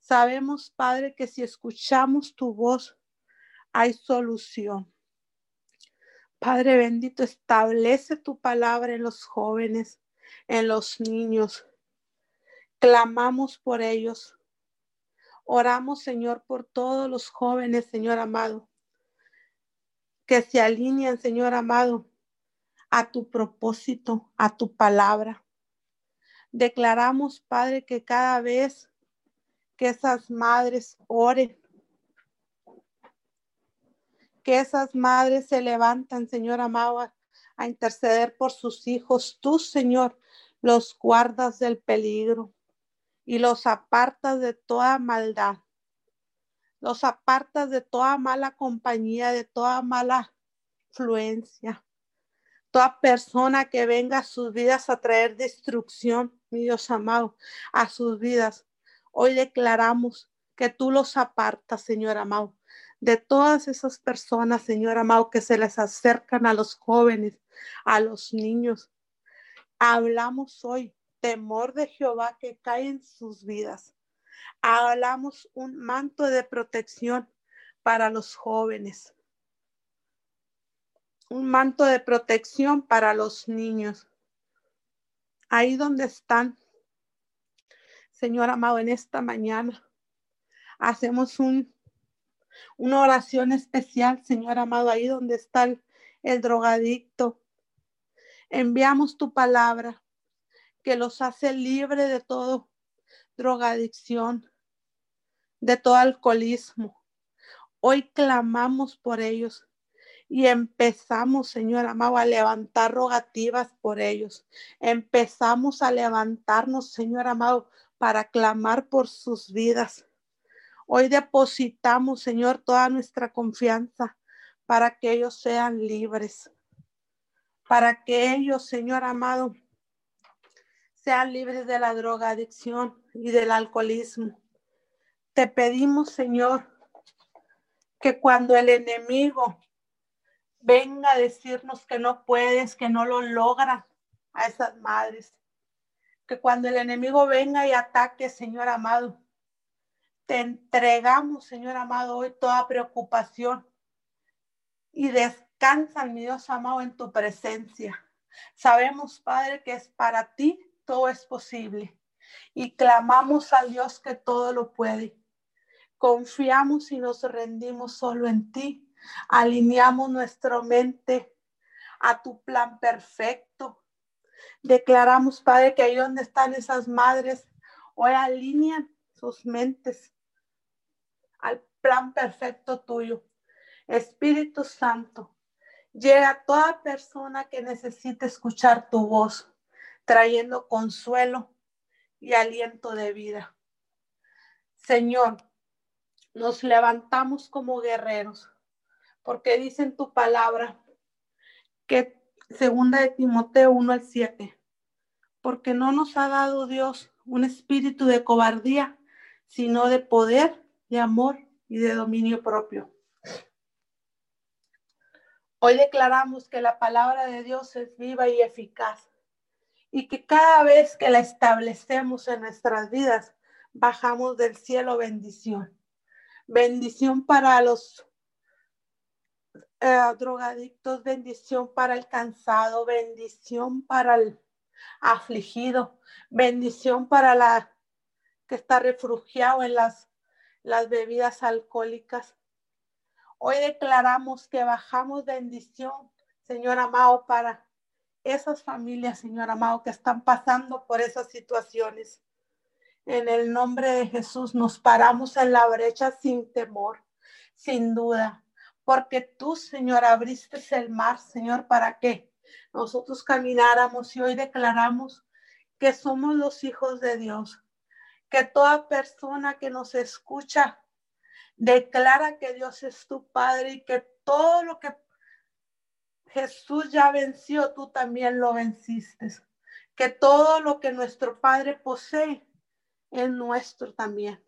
Sabemos, Padre, que si escuchamos tu voz, hay solución. Padre bendito, establece tu palabra en los jóvenes, en los niños, Clamamos por ellos. Oramos, Señor, por todos los jóvenes, Señor amado, que se alinean, Señor amado, a tu propósito, a tu palabra. Declaramos, Padre, que cada vez que esas madres oren, que esas madres se levantan, Señor amado, a, interceder por sus hijos, tú, Señor, los guardas del peligro y los apartas de toda maldad. Los apartas de toda mala compañía, de toda mala influencia. Toda persona que venga a sus vidas a traer destrucción, mi Dios amado, a sus vidas. Hoy declaramos que tú los apartas, Señor amado, de todas esas personas, Señor amado, que se les acercan a los jóvenes, a los niños. Hablamos hoy temor de Jehová que cae en sus vidas. Hablamos un manto de protección para los jóvenes. Un manto de protección para los niños. Ahí donde están, Señor amado, en esta mañana hacemos un, una oración especial, Señor amado, ahí donde está el, el drogadicto. Enviamos tu palabra que los hace libre de todo drogadicción, de todo alcoholismo. Hoy clamamos por ellos y empezamos, Señor amado, a levantar rogativas por ellos. Empezamos a levantarnos, Señor amado, para clamar por sus vidas. Hoy depositamos, Señor, toda nuestra confianza para que ellos sean libres, para que ellos, Señor amado, sean libres de la drogadicción y del alcoholismo. Te pedimos, Señor, que cuando el enemigo venga a decirnos que no puedes, que no lo logra a esas madres, que cuando el enemigo venga y ataque, Señor amado, te entregamos, Señor amado, hoy toda preocupación y descansan, mi Dios amado, en tu presencia. Sabemos, Padre, que es para ti todo es posible y clamamos al Dios que todo lo puede. Confiamos y nos rendimos solo en ti. Alineamos nuestra mente a tu plan perfecto. Declaramos, Padre, que ahí donde están esas madres, hoy alinean sus mentes al plan perfecto tuyo. Espíritu Santo, llega a toda persona que necesite escuchar tu voz, trayendo consuelo y aliento de vida. Señor, nos levantamos como guerreros, porque dice en tu palabra que segunda de Timoteo 1 al 7, porque no nos ha dado Dios un espíritu de cobardía, sino de poder, de amor y de dominio propio. Hoy declaramos que la palabra de Dios es viva y eficaz y que cada vez que la establecemos en nuestras vidas, bajamos del cielo bendición. Bendición para los eh, drogadictos, bendición para el cansado, bendición para el afligido, bendición para la que está refugiado en las, las bebidas alcohólicas. Hoy declaramos que bajamos bendición, Señor amado, para esas familias, Señor amado, que están pasando por esas situaciones. En el nombre de Jesús nos paramos en la brecha sin temor, sin duda, porque tú, Señor, abriste el mar, Señor, para que nosotros camináramos y hoy declaramos que somos los hijos de Dios, que toda persona que nos escucha declara que Dios es tu Padre y que todo lo que Jesús ya venció, tú también lo venciste. Que todo lo que nuestro Padre posee es nuestro también.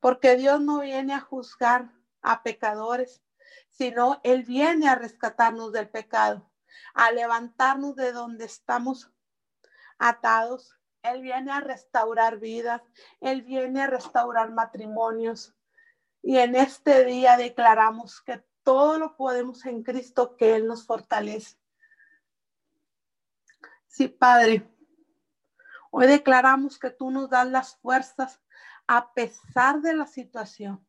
Porque Dios no viene a juzgar a pecadores, sino Él viene a rescatarnos del pecado, a levantarnos de donde estamos atados. Él viene a restaurar vidas, Él viene a restaurar matrimonios. Y en este día declaramos que todo lo podemos en Cristo que Él nos fortalece. Sí, Padre, hoy declaramos que tú nos das las fuerzas a pesar de la situación,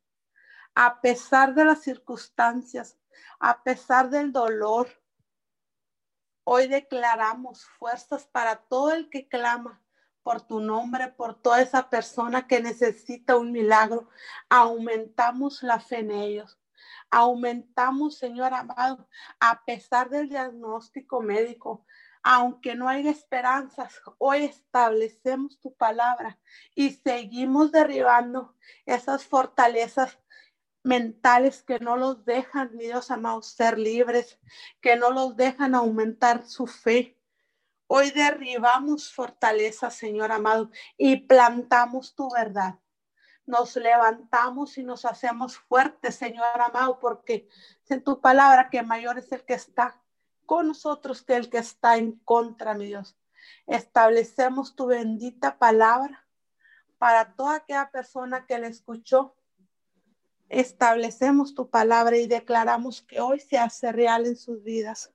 a pesar de las circunstancias, a pesar del dolor. Hoy declaramos fuerzas para todo el que clama por tu nombre, por toda esa persona que necesita un milagro. Aumentamos la fe en ellos. Aumentamos, Señor amado, a pesar del diagnóstico médico, aunque no haya esperanzas, hoy establecemos tu palabra y seguimos derribando esas fortalezas mentales que no los dejan, mi Dios amado, ser libres, que no los dejan aumentar su fe. Hoy derribamos fortalezas, Señor amado, y plantamos tu verdad. nos levantamos y nos hacemos fuertes, Señor amado, porque en tu palabra que mayor es el que está con nosotros que el que está en contra, mi Dios. Establecemos tu bendita palabra para toda aquella persona que la escuchó. Establecemos tu palabra y declaramos que hoy se hace real en sus vidas,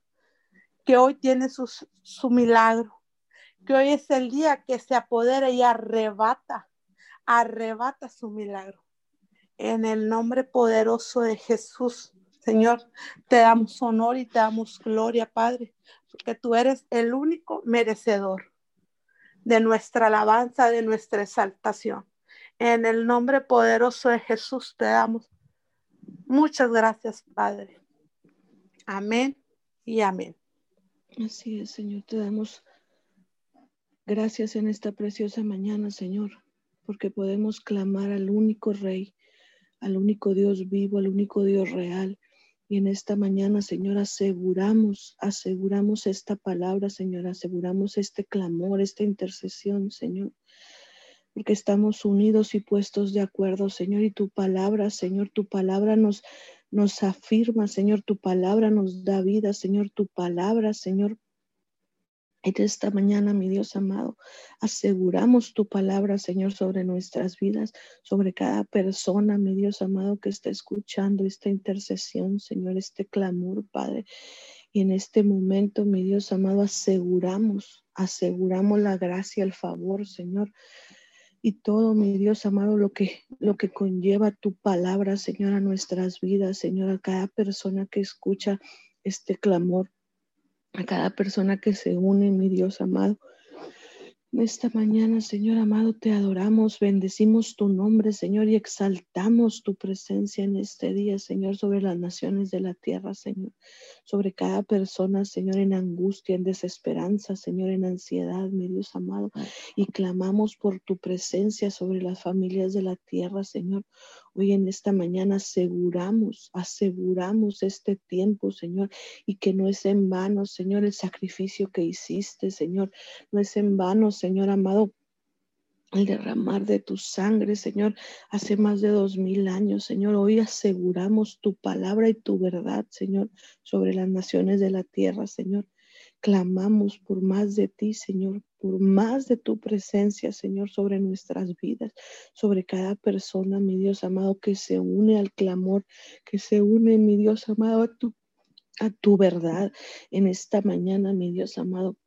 que hoy tiene su, milagro, que hoy es el día que se apodera y arrebata, arrebata su milagro. En el nombre poderoso de Jesús, Señor, te damos honor y te damos gloria, Padre, porque tú eres el único merecedor de nuestra alabanza, de nuestra exaltación. En el nombre poderoso de Jesús te damos muchas gracias, Padre. Amén y amén. Así es, Señor, te damos gracias en esta preciosa mañana, Señor, porque podemos clamar al único Rey, al único Dios vivo, al único Dios real, y en esta mañana, Señor, aseguramos, aseguramos esta palabra, Señor, aseguramos este clamor, esta intercesión, Señor, porque estamos unidos y puestos de acuerdo, Señor, y tu palabra, Señor, tu palabra nos, nos afirma, Señor, tu palabra nos da vida, Señor, tu palabra, Señor, en esta mañana, mi Dios amado, aseguramos tu palabra, Señor, sobre nuestras vidas, sobre cada persona, mi Dios amado, que está escuchando esta intercesión, Señor, este clamor, Padre. Y en este momento, mi Dios amado, aseguramos, aseguramos la gracia, el favor, Señor. Y todo, mi Dios amado, lo que, lo que conlleva tu palabra, Señor, a nuestras vidas, Señor, a cada persona que escucha este clamor a cada persona que se une, mi Dios amado. Esta mañana, Señor amado, te adoramos, bendecimos tu nombre, Señor, y exaltamos tu presencia en este día, Señor, sobre las naciones de la tierra, Señor, sobre cada persona, Señor, en angustia, en desesperanza, Señor, en ansiedad, mi Dios amado, y clamamos por tu presencia sobre las familias de la tierra, Señor. Hoy en esta mañana aseguramos, aseguramos este tiempo, Señor, y que no es en vano, Señor, el sacrificio que hiciste, Señor, no es en vano, Señor amado, el derramar de tu sangre, Señor, hace más de dos mil años, Señor. Hoy aseguramos tu palabra y tu verdad, Señor, sobre las naciones de la tierra, Señor. Clamamos por más de ti, Señor, por más de tu presencia, Señor, sobre nuestras vidas, sobre cada persona, mi Dios amado, que se une al clamor, que se une, mi Dios amado, a tu, a tu verdad en esta mañana, mi Dios amado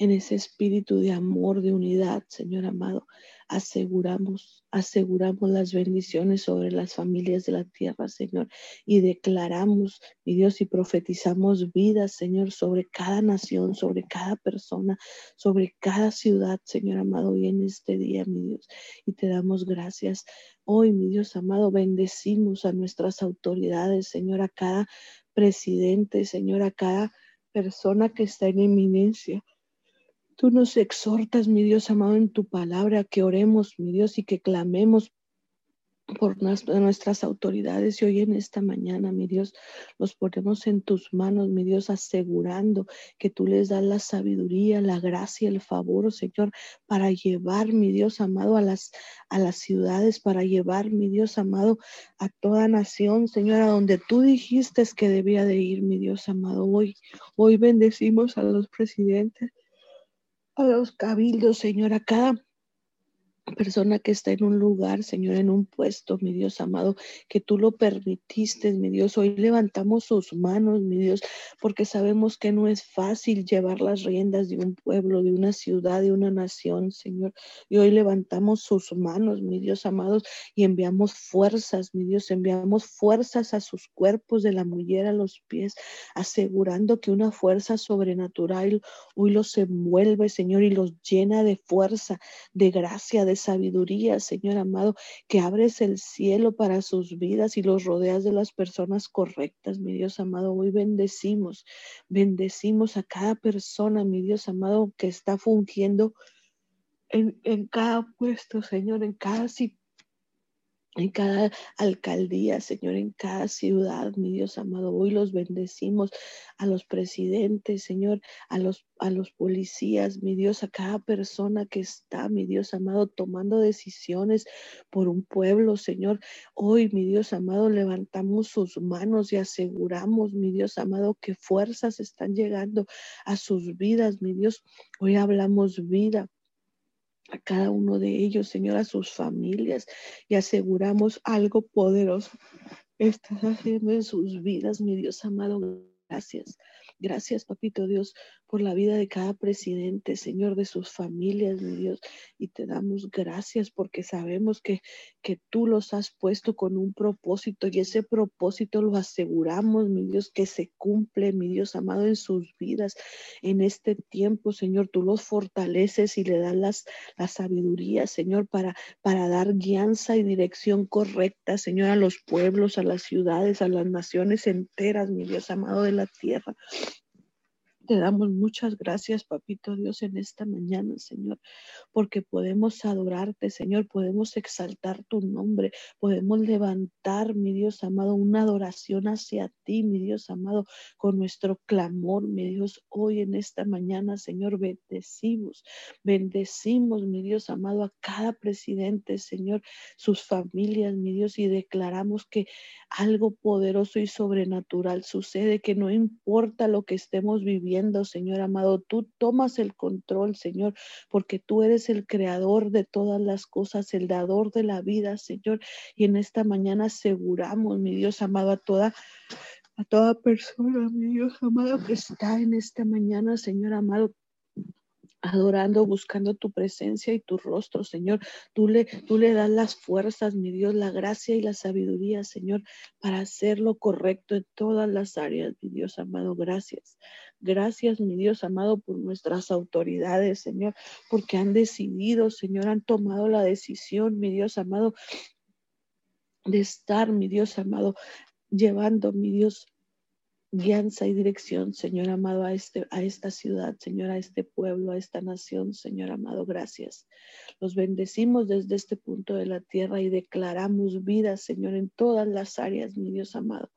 en ese espíritu de amor, de unidad, Señor amado, aseguramos, aseguramos las bendiciones sobre las familias de la tierra, Señor, y declaramos, mi Dios, y profetizamos vida, Señor, sobre cada nación, sobre cada persona, sobre cada ciudad, Señor amado, hoy en este día, mi Dios, y te damos gracias. Hoy, mi Dios amado, bendecimos a nuestras autoridades, Señor, a cada presidente, Señor, a cada persona que está en eminencia. Tú nos exhortas, mi Dios amado, en tu palabra, que oremos, mi Dios, y que clamemos por nuestras autoridades y hoy en esta mañana, mi Dios, los ponemos en tus manos, mi Dios, asegurando que tú les das la sabiduría, la gracia, el favor, Señor, para llevar, mi Dios amado, a las, a las ciudades, para llevar, mi Dios amado, a toda nación, Señor, a donde tú dijiste que debía de ir, mi Dios amado. Hoy, hoy bendecimos a los presidentes los cabildos, Señor, a cada persona que está en un lugar, Señor, en un puesto, mi Dios amado, que tú lo permitiste, mi Dios. Hoy levantamos sus manos, mi Dios, porque sabemos que no es fácil llevar las riendas de un pueblo, de una ciudad, de una nación, Señor. Y hoy levantamos sus manos, mi Dios amados, y enviamos fuerzas, mi Dios, enviamos fuerzas a sus cuerpos de la mujer a los pies, asegurando que una fuerza sobrenatural hoy los envuelve, Señor, y los llena de fuerza, de gracia, de sabiduría, Señor amado, que abres el cielo para sus vidas y los rodeas de las personas correctas, mi Dios amado. Hoy bendecimos, bendecimos a cada persona, mi Dios amado, que está fungiendo en, en cada puesto, Señor, en cada situación en cada alcaldía, Señor, en cada ciudad, mi Dios amado. Hoy los bendecimos a los presidentes, Señor, a los, a los policías, mi Dios, a cada persona que está, mi Dios amado, tomando decisiones por un pueblo, Señor. Hoy, mi Dios amado, levantamos sus manos y aseguramos, mi Dios amado, que fuerzas están llegando a sus vidas, mi Dios. Hoy hablamos vida a cada uno de ellos, Señor, a sus familias y aseguramos algo poderoso. Estás haciendo en sus vidas, mi Dios amado. Gracias. Gracias, papito Dios, por la vida de cada presidente, Señor, de sus familias, mi Dios. Y te damos gracias porque sabemos que, que tú los has puesto con un propósito y ese propósito lo aseguramos, mi Dios, que se cumple, mi Dios amado, en sus vidas. En este tiempo, Señor, tú los fortaleces y le das las, la sabiduría, Señor, para, para dar guianza y dirección correcta, Señor, a los pueblos, a las ciudades, a las naciones enteras, mi Dios amado de la tierra. Te damos muchas gracias, papito Dios, en esta mañana, Señor, porque podemos adorarte, Señor, podemos exaltar tu nombre, podemos levantar, mi Dios amado, una adoración hacia ti, mi Dios amado, con nuestro clamor, mi Dios, hoy en esta mañana, Señor, bendecimos, bendecimos, mi Dios amado, a cada presidente, Señor, sus familias, mi Dios, y declaramos que algo poderoso y sobrenatural sucede, que no importa lo que estemos viviendo, Señor amado. Tú tomas el control, Señor, porque tú eres el creador de todas las cosas, el dador de la vida, Señor. Y en esta mañana aseguramos, mi Dios amado, a toda a toda persona, mi Dios amado, que está en esta mañana, Señor amado, adorando, buscando tu presencia y tu rostro, Señor. Tú le, tú le das las fuerzas, mi Dios, la gracia y la sabiduría, Señor, para hacer lo correcto en todas las áreas, mi Dios amado. Gracias. Gracias, mi Dios amado, por nuestras autoridades, Señor, porque han decidido, Señor, han tomado la decisión, mi Dios amado, de estar, mi Dios amado, llevando, mi Dios, guianza y dirección, Señor amado, a, este, a esta ciudad, Señor, a este pueblo, a esta nación, Señor amado, gracias. Los bendecimos desde este punto de la tierra y declaramos vida, Señor, en todas las áreas, mi Dios amado,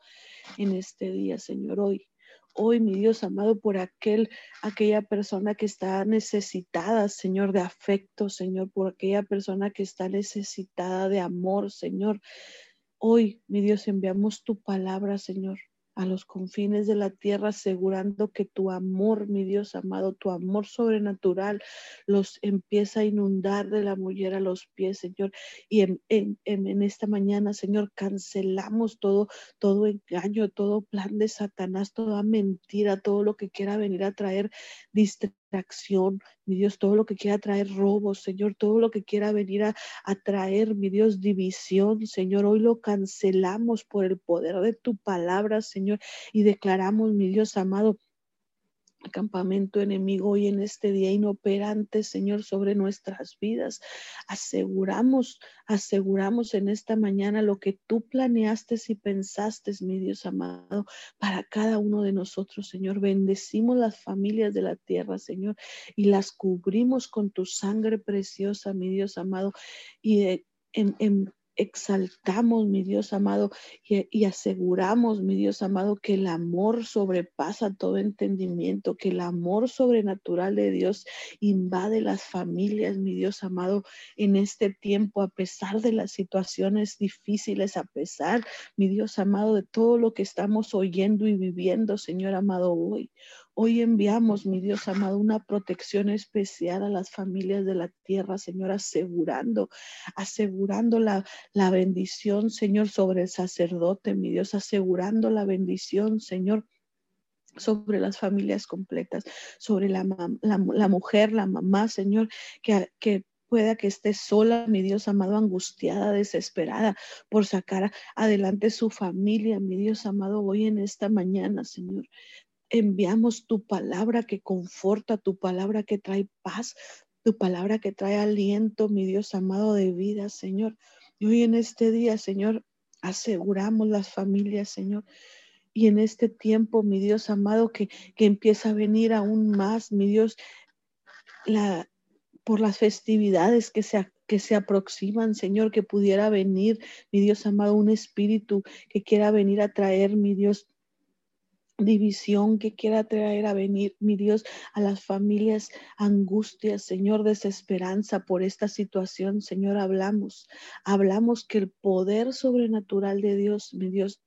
en este día, Señor, hoy hoy, mi Dios amado, por aquel, aquella persona que está necesitada, Señor, de afecto, Señor, por aquella persona que está necesitada de amor, Señor. Hoy, mi Dios, enviamos tu palabra, Señor a los confines de la tierra, asegurando que tu amor, mi Dios amado, tu amor sobrenatural, los empieza a inundar de la mujer a los pies, Señor. Y en, en, en, esta mañana, Señor, cancelamos todo, todo engaño, todo plan de Satanás, toda mentira, todo lo que quiera venir a traer distracción mi Dios, todo lo que quiera traer robos, Señor, todo lo que quiera venir a, a traer, mi Dios, división, Señor, hoy lo cancelamos por el poder de tu palabra, Señor, y declaramos, mi Dios amado, campamento enemigo hoy en este día inoperante, Señor, sobre nuestras vidas. Aseguramos, aseguramos en esta mañana lo que tú planeaste y pensaste, mi Dios amado, para cada uno de nosotros, Señor. Bendecimos las familias de la tierra, Señor, y las cubrimos con tu sangre preciosa, mi Dios amado, y en, exaltamos, mi Dios amado, y, aseguramos, mi Dios amado, que el amor sobrepasa todo entendimiento, que el amor sobrenatural de Dios invade las familias, mi Dios amado, en este tiempo, a pesar de las situaciones difíciles, a pesar, mi Dios amado, de todo lo que estamos oyendo y viviendo, Señor amado, hoy. Hoy enviamos, mi Dios amado, una protección especial a las familias de la tierra, Señor, asegurando, asegurando la, la bendición, Señor, sobre el sacerdote, mi Dios, asegurando la bendición, Señor sobre las familias completas, sobre la, la, mujer, la mamá, Señor, que, que pueda que esté sola, mi Dios amado, angustiada, desesperada por sacar adelante su familia, mi Dios amado, hoy en esta mañana, Señor enviamos tu palabra que conforta, tu palabra que trae paz, tu palabra que trae aliento, mi Dios amado de vida, Señor. Y hoy en este día, Señor, aseguramos las familias, Señor. Y en este tiempo, mi Dios amado, que, que empieza a venir aún más, mi Dios, la, por las festividades que se que se aproximan, Señor, que pudiera venir, mi Dios amado, un espíritu que quiera venir a traer, mi Dios, división que quiera traer a venir, mi Dios, a las familias, angustias, Señor, desesperanza por esta situación, Señor, hablamos, hablamos que el poder sobrenatural de Dios, mi Dios,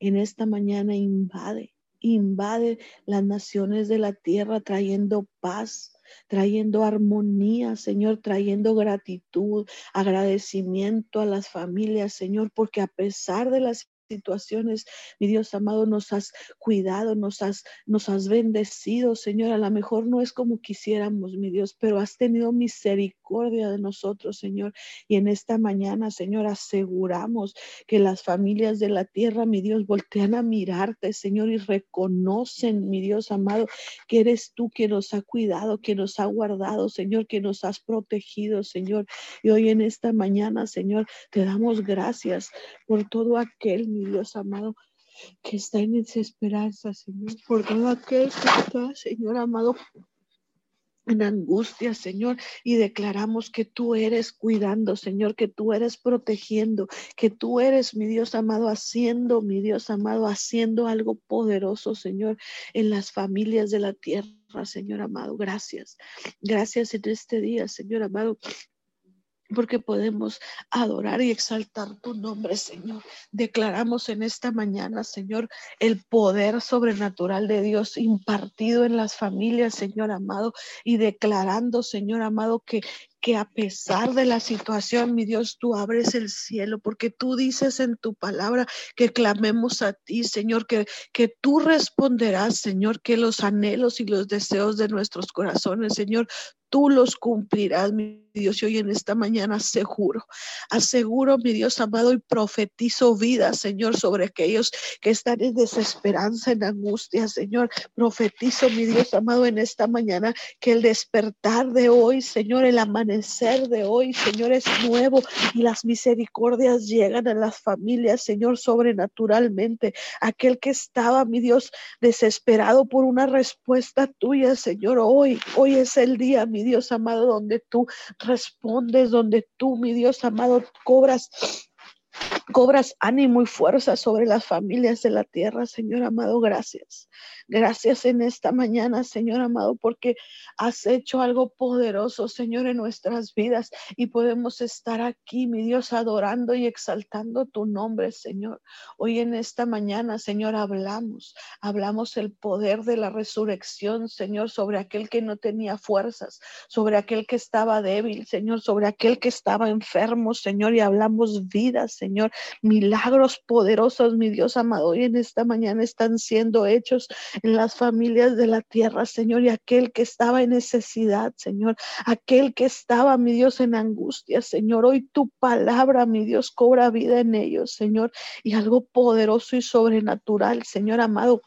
en esta mañana invade, invade las naciones de la tierra trayendo paz, trayendo armonía, Señor, trayendo gratitud, agradecimiento a las familias, Señor, porque a pesar de las situaciones, mi Dios amado, nos has cuidado, nos has, nos has bendecido, Señor. A lo mejor no es como quisiéramos, mi Dios, pero has tenido misericordia de nosotros, Señor. Y en esta mañana, Señor, aseguramos que las familias de la tierra, mi Dios, voltean a mirarte, Señor, y reconocen, mi Dios amado, que eres tú quien nos ha cuidado, que nos ha guardado, Señor, que nos has protegido, Señor. Y hoy en esta mañana, Señor, te damos gracias por todo aquel, mi Dios amado, que está en desesperanza, Señor, por todo aquel que está, Señor amado, en angustia, Señor, y declaramos que tú eres cuidando, Señor, que tú eres protegiendo, que tú eres, mi Dios amado, haciendo, mi Dios amado, haciendo algo poderoso, Señor, en las familias de la tierra, Señor amado. Gracias. Gracias en este día, Señor amado porque podemos adorar y exaltar tu nombre, Señor. Declaramos en esta mañana, Señor, el poder sobrenatural de Dios impartido en las familias, Señor amado, y declarando, Señor amado, que que a pesar de la situación, mi Dios, tú abres el cielo, porque tú dices en tu palabra que clamemos a ti, Señor, que, que tú responderás, Señor, que los anhelos y los deseos de nuestros corazones, Señor, tú los cumplirás, mi Dios. Y hoy en esta mañana aseguro, aseguro, mi Dios amado, y profetizo vida, Señor, sobre aquellos que están en desesperanza, en angustia, Señor. Profetizo, mi Dios amado, en esta mañana que el despertar de hoy, Señor, el amanecer de hoy, Señor, es nuevo y las misericordias llegan a las familias, Señor, sobrenaturalmente. Aquel que estaba, mi Dios, desesperado por una respuesta tuya, Señor, hoy, hoy es el día, mi Dios amado, donde tú respondes, donde tú, mi Dios amado, cobras cobras ánimo y fuerza sobre las familias de la tierra, Señor amado, gracias. Gracias en esta mañana, Señor amado, porque has hecho algo poderoso, Señor, en nuestras vidas y podemos estar aquí, mi Dios, adorando y exaltando tu nombre, Señor. Hoy en esta mañana, Señor, hablamos, hablamos el poder de la resurrección, Señor, sobre aquel que no tenía fuerzas, sobre aquel que estaba débil, Señor, sobre aquel que estaba enfermo, Señor, y hablamos vida, Señor. Milagros poderosos, mi Dios amado, hoy en esta mañana están siendo hechos en las familias de la tierra, Señor, y aquel que estaba en necesidad, Señor, aquel que estaba, mi Dios, en angustia, Señor. Hoy tu palabra, mi Dios, cobra vida en ellos, Señor, y algo poderoso y sobrenatural, Señor amado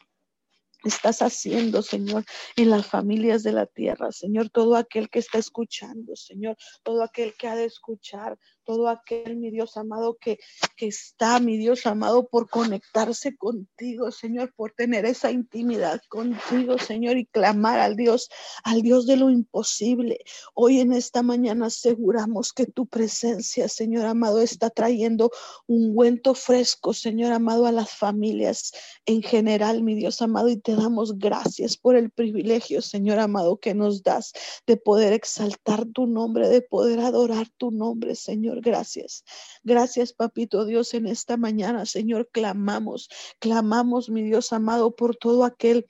estás haciendo, Señor, en las familias de la tierra, Señor, todo aquel que está escuchando, Señor, todo aquel que ha de escuchar, todo aquel, mi Dios amado, que, que está, mi Dios amado, por conectarse contigo, Señor, por tener esa intimidad contigo, Señor, y clamar al Dios, al Dios de lo imposible. Hoy en esta mañana aseguramos que tu presencia, Señor amado, está trayendo un ungüento fresco, Señor amado, a las familias en general, mi Dios amado, y te damos gracias por el privilegio, Señor amado, que nos das de poder exaltar tu nombre, de poder adorar tu nombre, Señor gracias. Gracias, papito Dios, en esta mañana, Señor, clamamos, clamamos, mi Dios amado, por todo aquel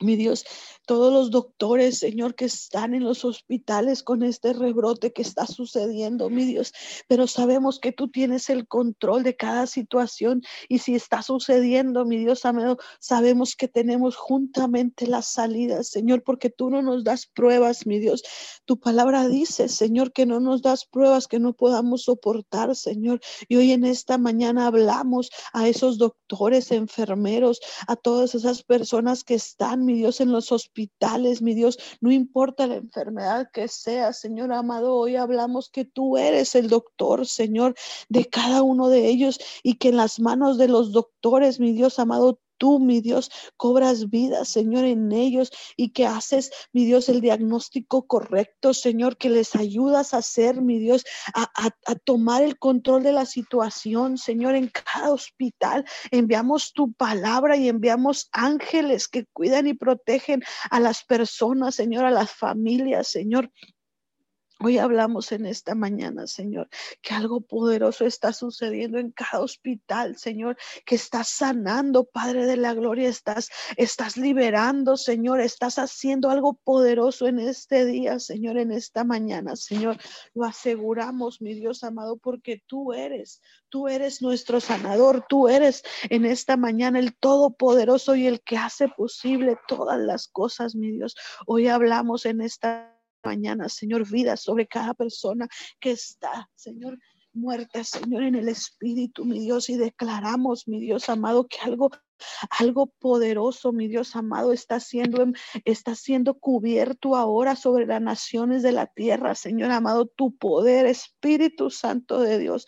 mi Dios, todos los doctores, Señor, que están en los hospitales con este rebrote que está sucediendo, mi Dios, pero sabemos que tú tienes el control de cada situación y si está sucediendo, mi Dios amado, sabemos que tenemos juntamente las salidas, Señor, porque tú no nos das pruebas, mi Dios. Tu palabra dice, Señor, que no nos das pruebas que no podamos soportar, Señor. Y hoy en esta mañana hablamos a esos doctores, enfermeros, a todas esas personas que están, mi Dios, en los hospitales mi Dios, no importa la enfermedad que sea, Señor amado, hoy hablamos que tú eres el doctor, Señor, de cada uno de ellos y que en las manos de los doctores, mi Dios amado, tú, mi Dios, cobras vida, Señor, en ellos y que haces, mi Dios, el diagnóstico correcto, Señor, que les ayudas a hacer, mi Dios, a, a tomar el control de la situación, Señor, en cada hospital. Enviamos tu palabra y enviamos ángeles que cuidan y protegen a las personas, Señor, a las familias, Señor. Hoy hablamos en esta mañana, Señor, que algo poderoso está sucediendo en cada hospital, Señor, que estás sanando, Padre de la Gloria, estás, estás liberando, Señor, estás haciendo algo poderoso en este día, Señor, en esta mañana, Señor. Lo aseguramos, mi Dios amado, porque tú eres, tú eres nuestro sanador, tú eres en esta mañana el todopoderoso y el que hace posible todas las cosas, mi Dios. Hoy hablamos en esta mañana, Señor, vida sobre cada persona que está, Señor, muerta, Señor, en el Espíritu, mi Dios, y declaramos, mi Dios amado, que algo algo poderoso, mi Dios amado, está siendo, está siendo cubierto ahora sobre las naciones de la tierra, Señor amado, tu poder, Espíritu Santo de Dios,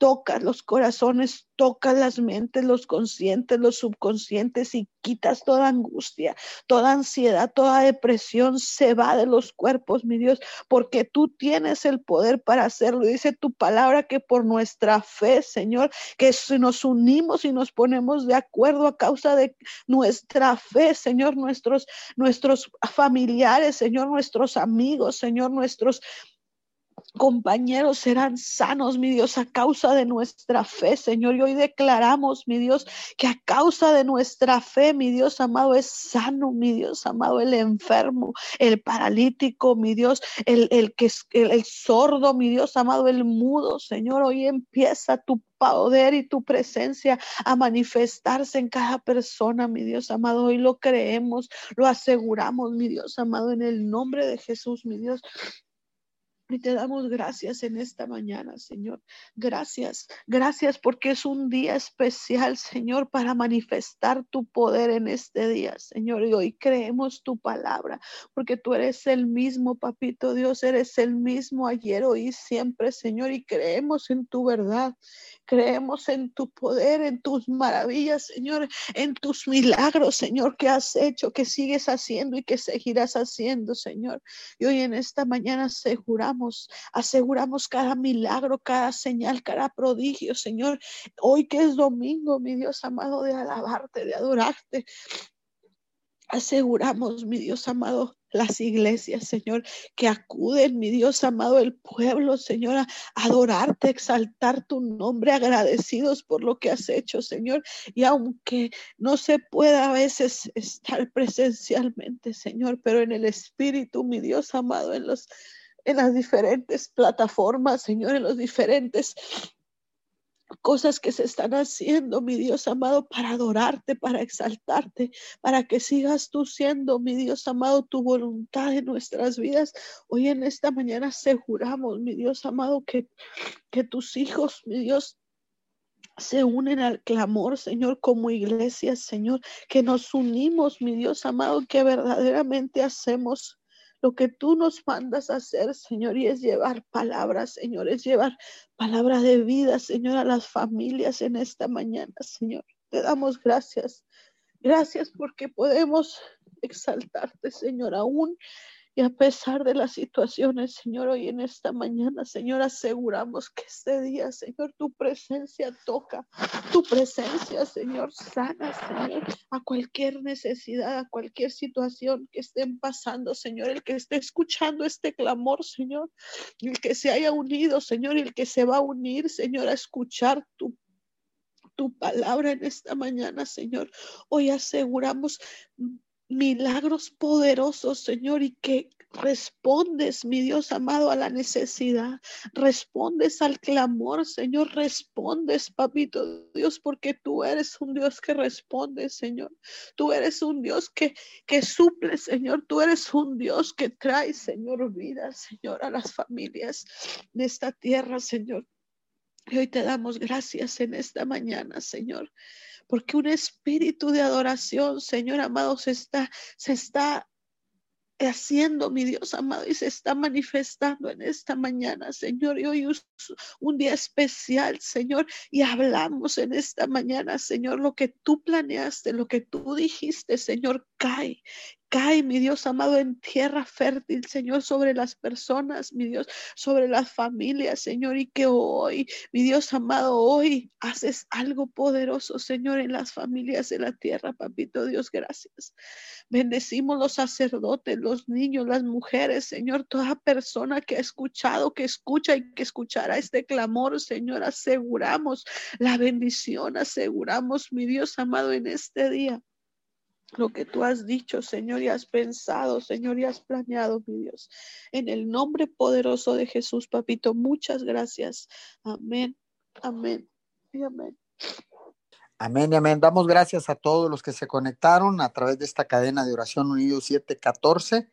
toca los corazones, toca las mentes, los conscientes, los subconscientes y quitas toda angustia, toda ansiedad, toda depresión se va de los cuerpos, mi Dios, porque tú tienes el poder para hacerlo. Dice tu palabra que por nuestra fe, Señor, que si nos unimos y nos ponemos de acuerdo a causa de nuestra fe, Señor, nuestros nuestros familiares, Señor, nuestros amigos, Señor, nuestros compañeros serán sanos, mi Dios, a causa de nuestra fe, Señor. Y hoy declaramos, mi Dios, que a causa de nuestra fe, mi Dios amado, es sano, mi Dios amado, el enfermo, el paralítico, mi Dios, el, el que es el, sordo, mi Dios amado, el mudo, Señor. Hoy empieza tu poder y tu presencia a manifestarse en cada persona, mi Dios amado. Hoy lo creemos, lo aseguramos, mi Dios amado, en el nombre de Jesús, mi Dios. Y te damos gracias en esta mañana, Señor. Gracias, gracias porque es un día especial, Señor, para manifestar tu poder en este día, Señor. Y hoy creemos tu palabra, porque tú eres el mismo, papito Dios, eres el mismo ayer, hoy y siempre, Señor. Y creemos en tu verdad, creemos en tu poder, en tus maravillas, Señor, en tus milagros, Señor, que has hecho, que sigues haciendo y que seguirás haciendo, Señor. Y hoy en esta mañana aseguramos aseguramos cada milagro, cada señal, cada prodigio, Señor. Hoy que es domingo, mi Dios amado, de alabarte, de adorarte. Aseguramos, mi Dios amado, las iglesias, Señor, que acuden, mi Dios amado, el pueblo, Señor, a adorarte, exaltar tu nombre, agradecidos por lo que has hecho, Señor. Y aunque no se pueda a veces estar presencialmente, Señor, pero en el Espíritu, mi Dios amado, en los en las diferentes plataformas, Señor, en los diferentes cosas que se están haciendo, mi Dios amado, para adorarte, para exaltarte, para que sigas tú siendo, mi Dios amado, tu voluntad en nuestras vidas. Hoy en esta mañana aseguramos, mi Dios amado, que, que tus hijos, mi Dios, se unen al clamor, Señor, como iglesia, Señor, que nos unimos, mi Dios amado, que verdaderamente hacemos lo que tú nos mandas a hacer, Señor, y es llevar palabras, Señor, es llevar palabras de vida, Señor, a las familias en esta mañana, Señor. Te damos gracias. Gracias porque podemos exaltarte, Señor, aún y a pesar de las situaciones, Señor, hoy en esta mañana, Señor, aseguramos que este día, Señor, tu presencia toca, tu presencia, Señor, sana, Señor, a cualquier necesidad, a cualquier situación que estén pasando, Señor, el que esté escuchando este clamor, Señor, el que se haya unido, Señor, el que se va a unir, Señor, a escuchar tu tu palabra en esta mañana, Señor. Hoy aseguramos milagros poderosos, Señor, y que respondes, mi Dios amado, a la necesidad, respondes al clamor, Señor, respondes, papito Dios, porque tú eres un Dios que responde, Señor. Tú eres un Dios que, que suple, Señor. Tú eres un Dios que trae, Señor, vida, Señor, a las familias de esta tierra, Señor. Y hoy te damos gracias en esta mañana, Señor porque un espíritu de adoración, Señor amado, se está, se está haciendo, mi Dios amado, y se está manifestando en esta mañana, Señor. Y hoy es un día especial, Señor, y hablamos en esta mañana, Señor, lo que tú planeaste, lo que tú dijiste, Señor, cae, Cae, mi Dios amado, en tierra fértil, Señor, sobre las personas, mi Dios, sobre las familias, Señor, y que hoy, mi Dios amado, hoy haces algo poderoso, Señor, en las familias de la tierra, papito Dios, gracias. Bendecimos los sacerdotes, los niños, las mujeres, Señor, toda persona que ha escuchado, que escucha y que escuchará este clamor, Señor, aseguramos la bendición, aseguramos, mi Dios amado, en este día lo que tú has dicho, Señor, y has pensado, Señor, y has planeado, mi Dios. En el nombre poderoso de Jesús, papito, muchas gracias. Amén, amén y amén. Amén y amén. Damos gracias a todos los que se conectaron a través de esta cadena de oración unido 714.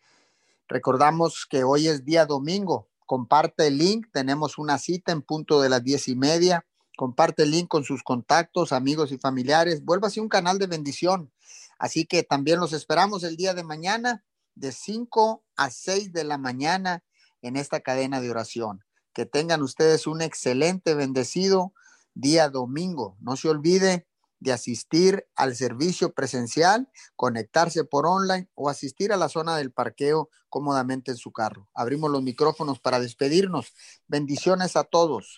Recordamos que hoy es día domingo. Comparte el link. Tenemos una cita en punto de las diez y media. Comparte el link con sus contactos, amigos y familiares. Vuélvase un canal de bendición Así que también los esperamos el día de mañana de 5 a 6 de la mañana en esta cadena de oración. Que tengan ustedes un excelente, bendecido día domingo. No se olvide de asistir al servicio presencial, conectarse por online o asistir a la zona del parqueo cómodamente en su carro. Abrimos los micrófonos para despedirnos. Bendiciones a todos.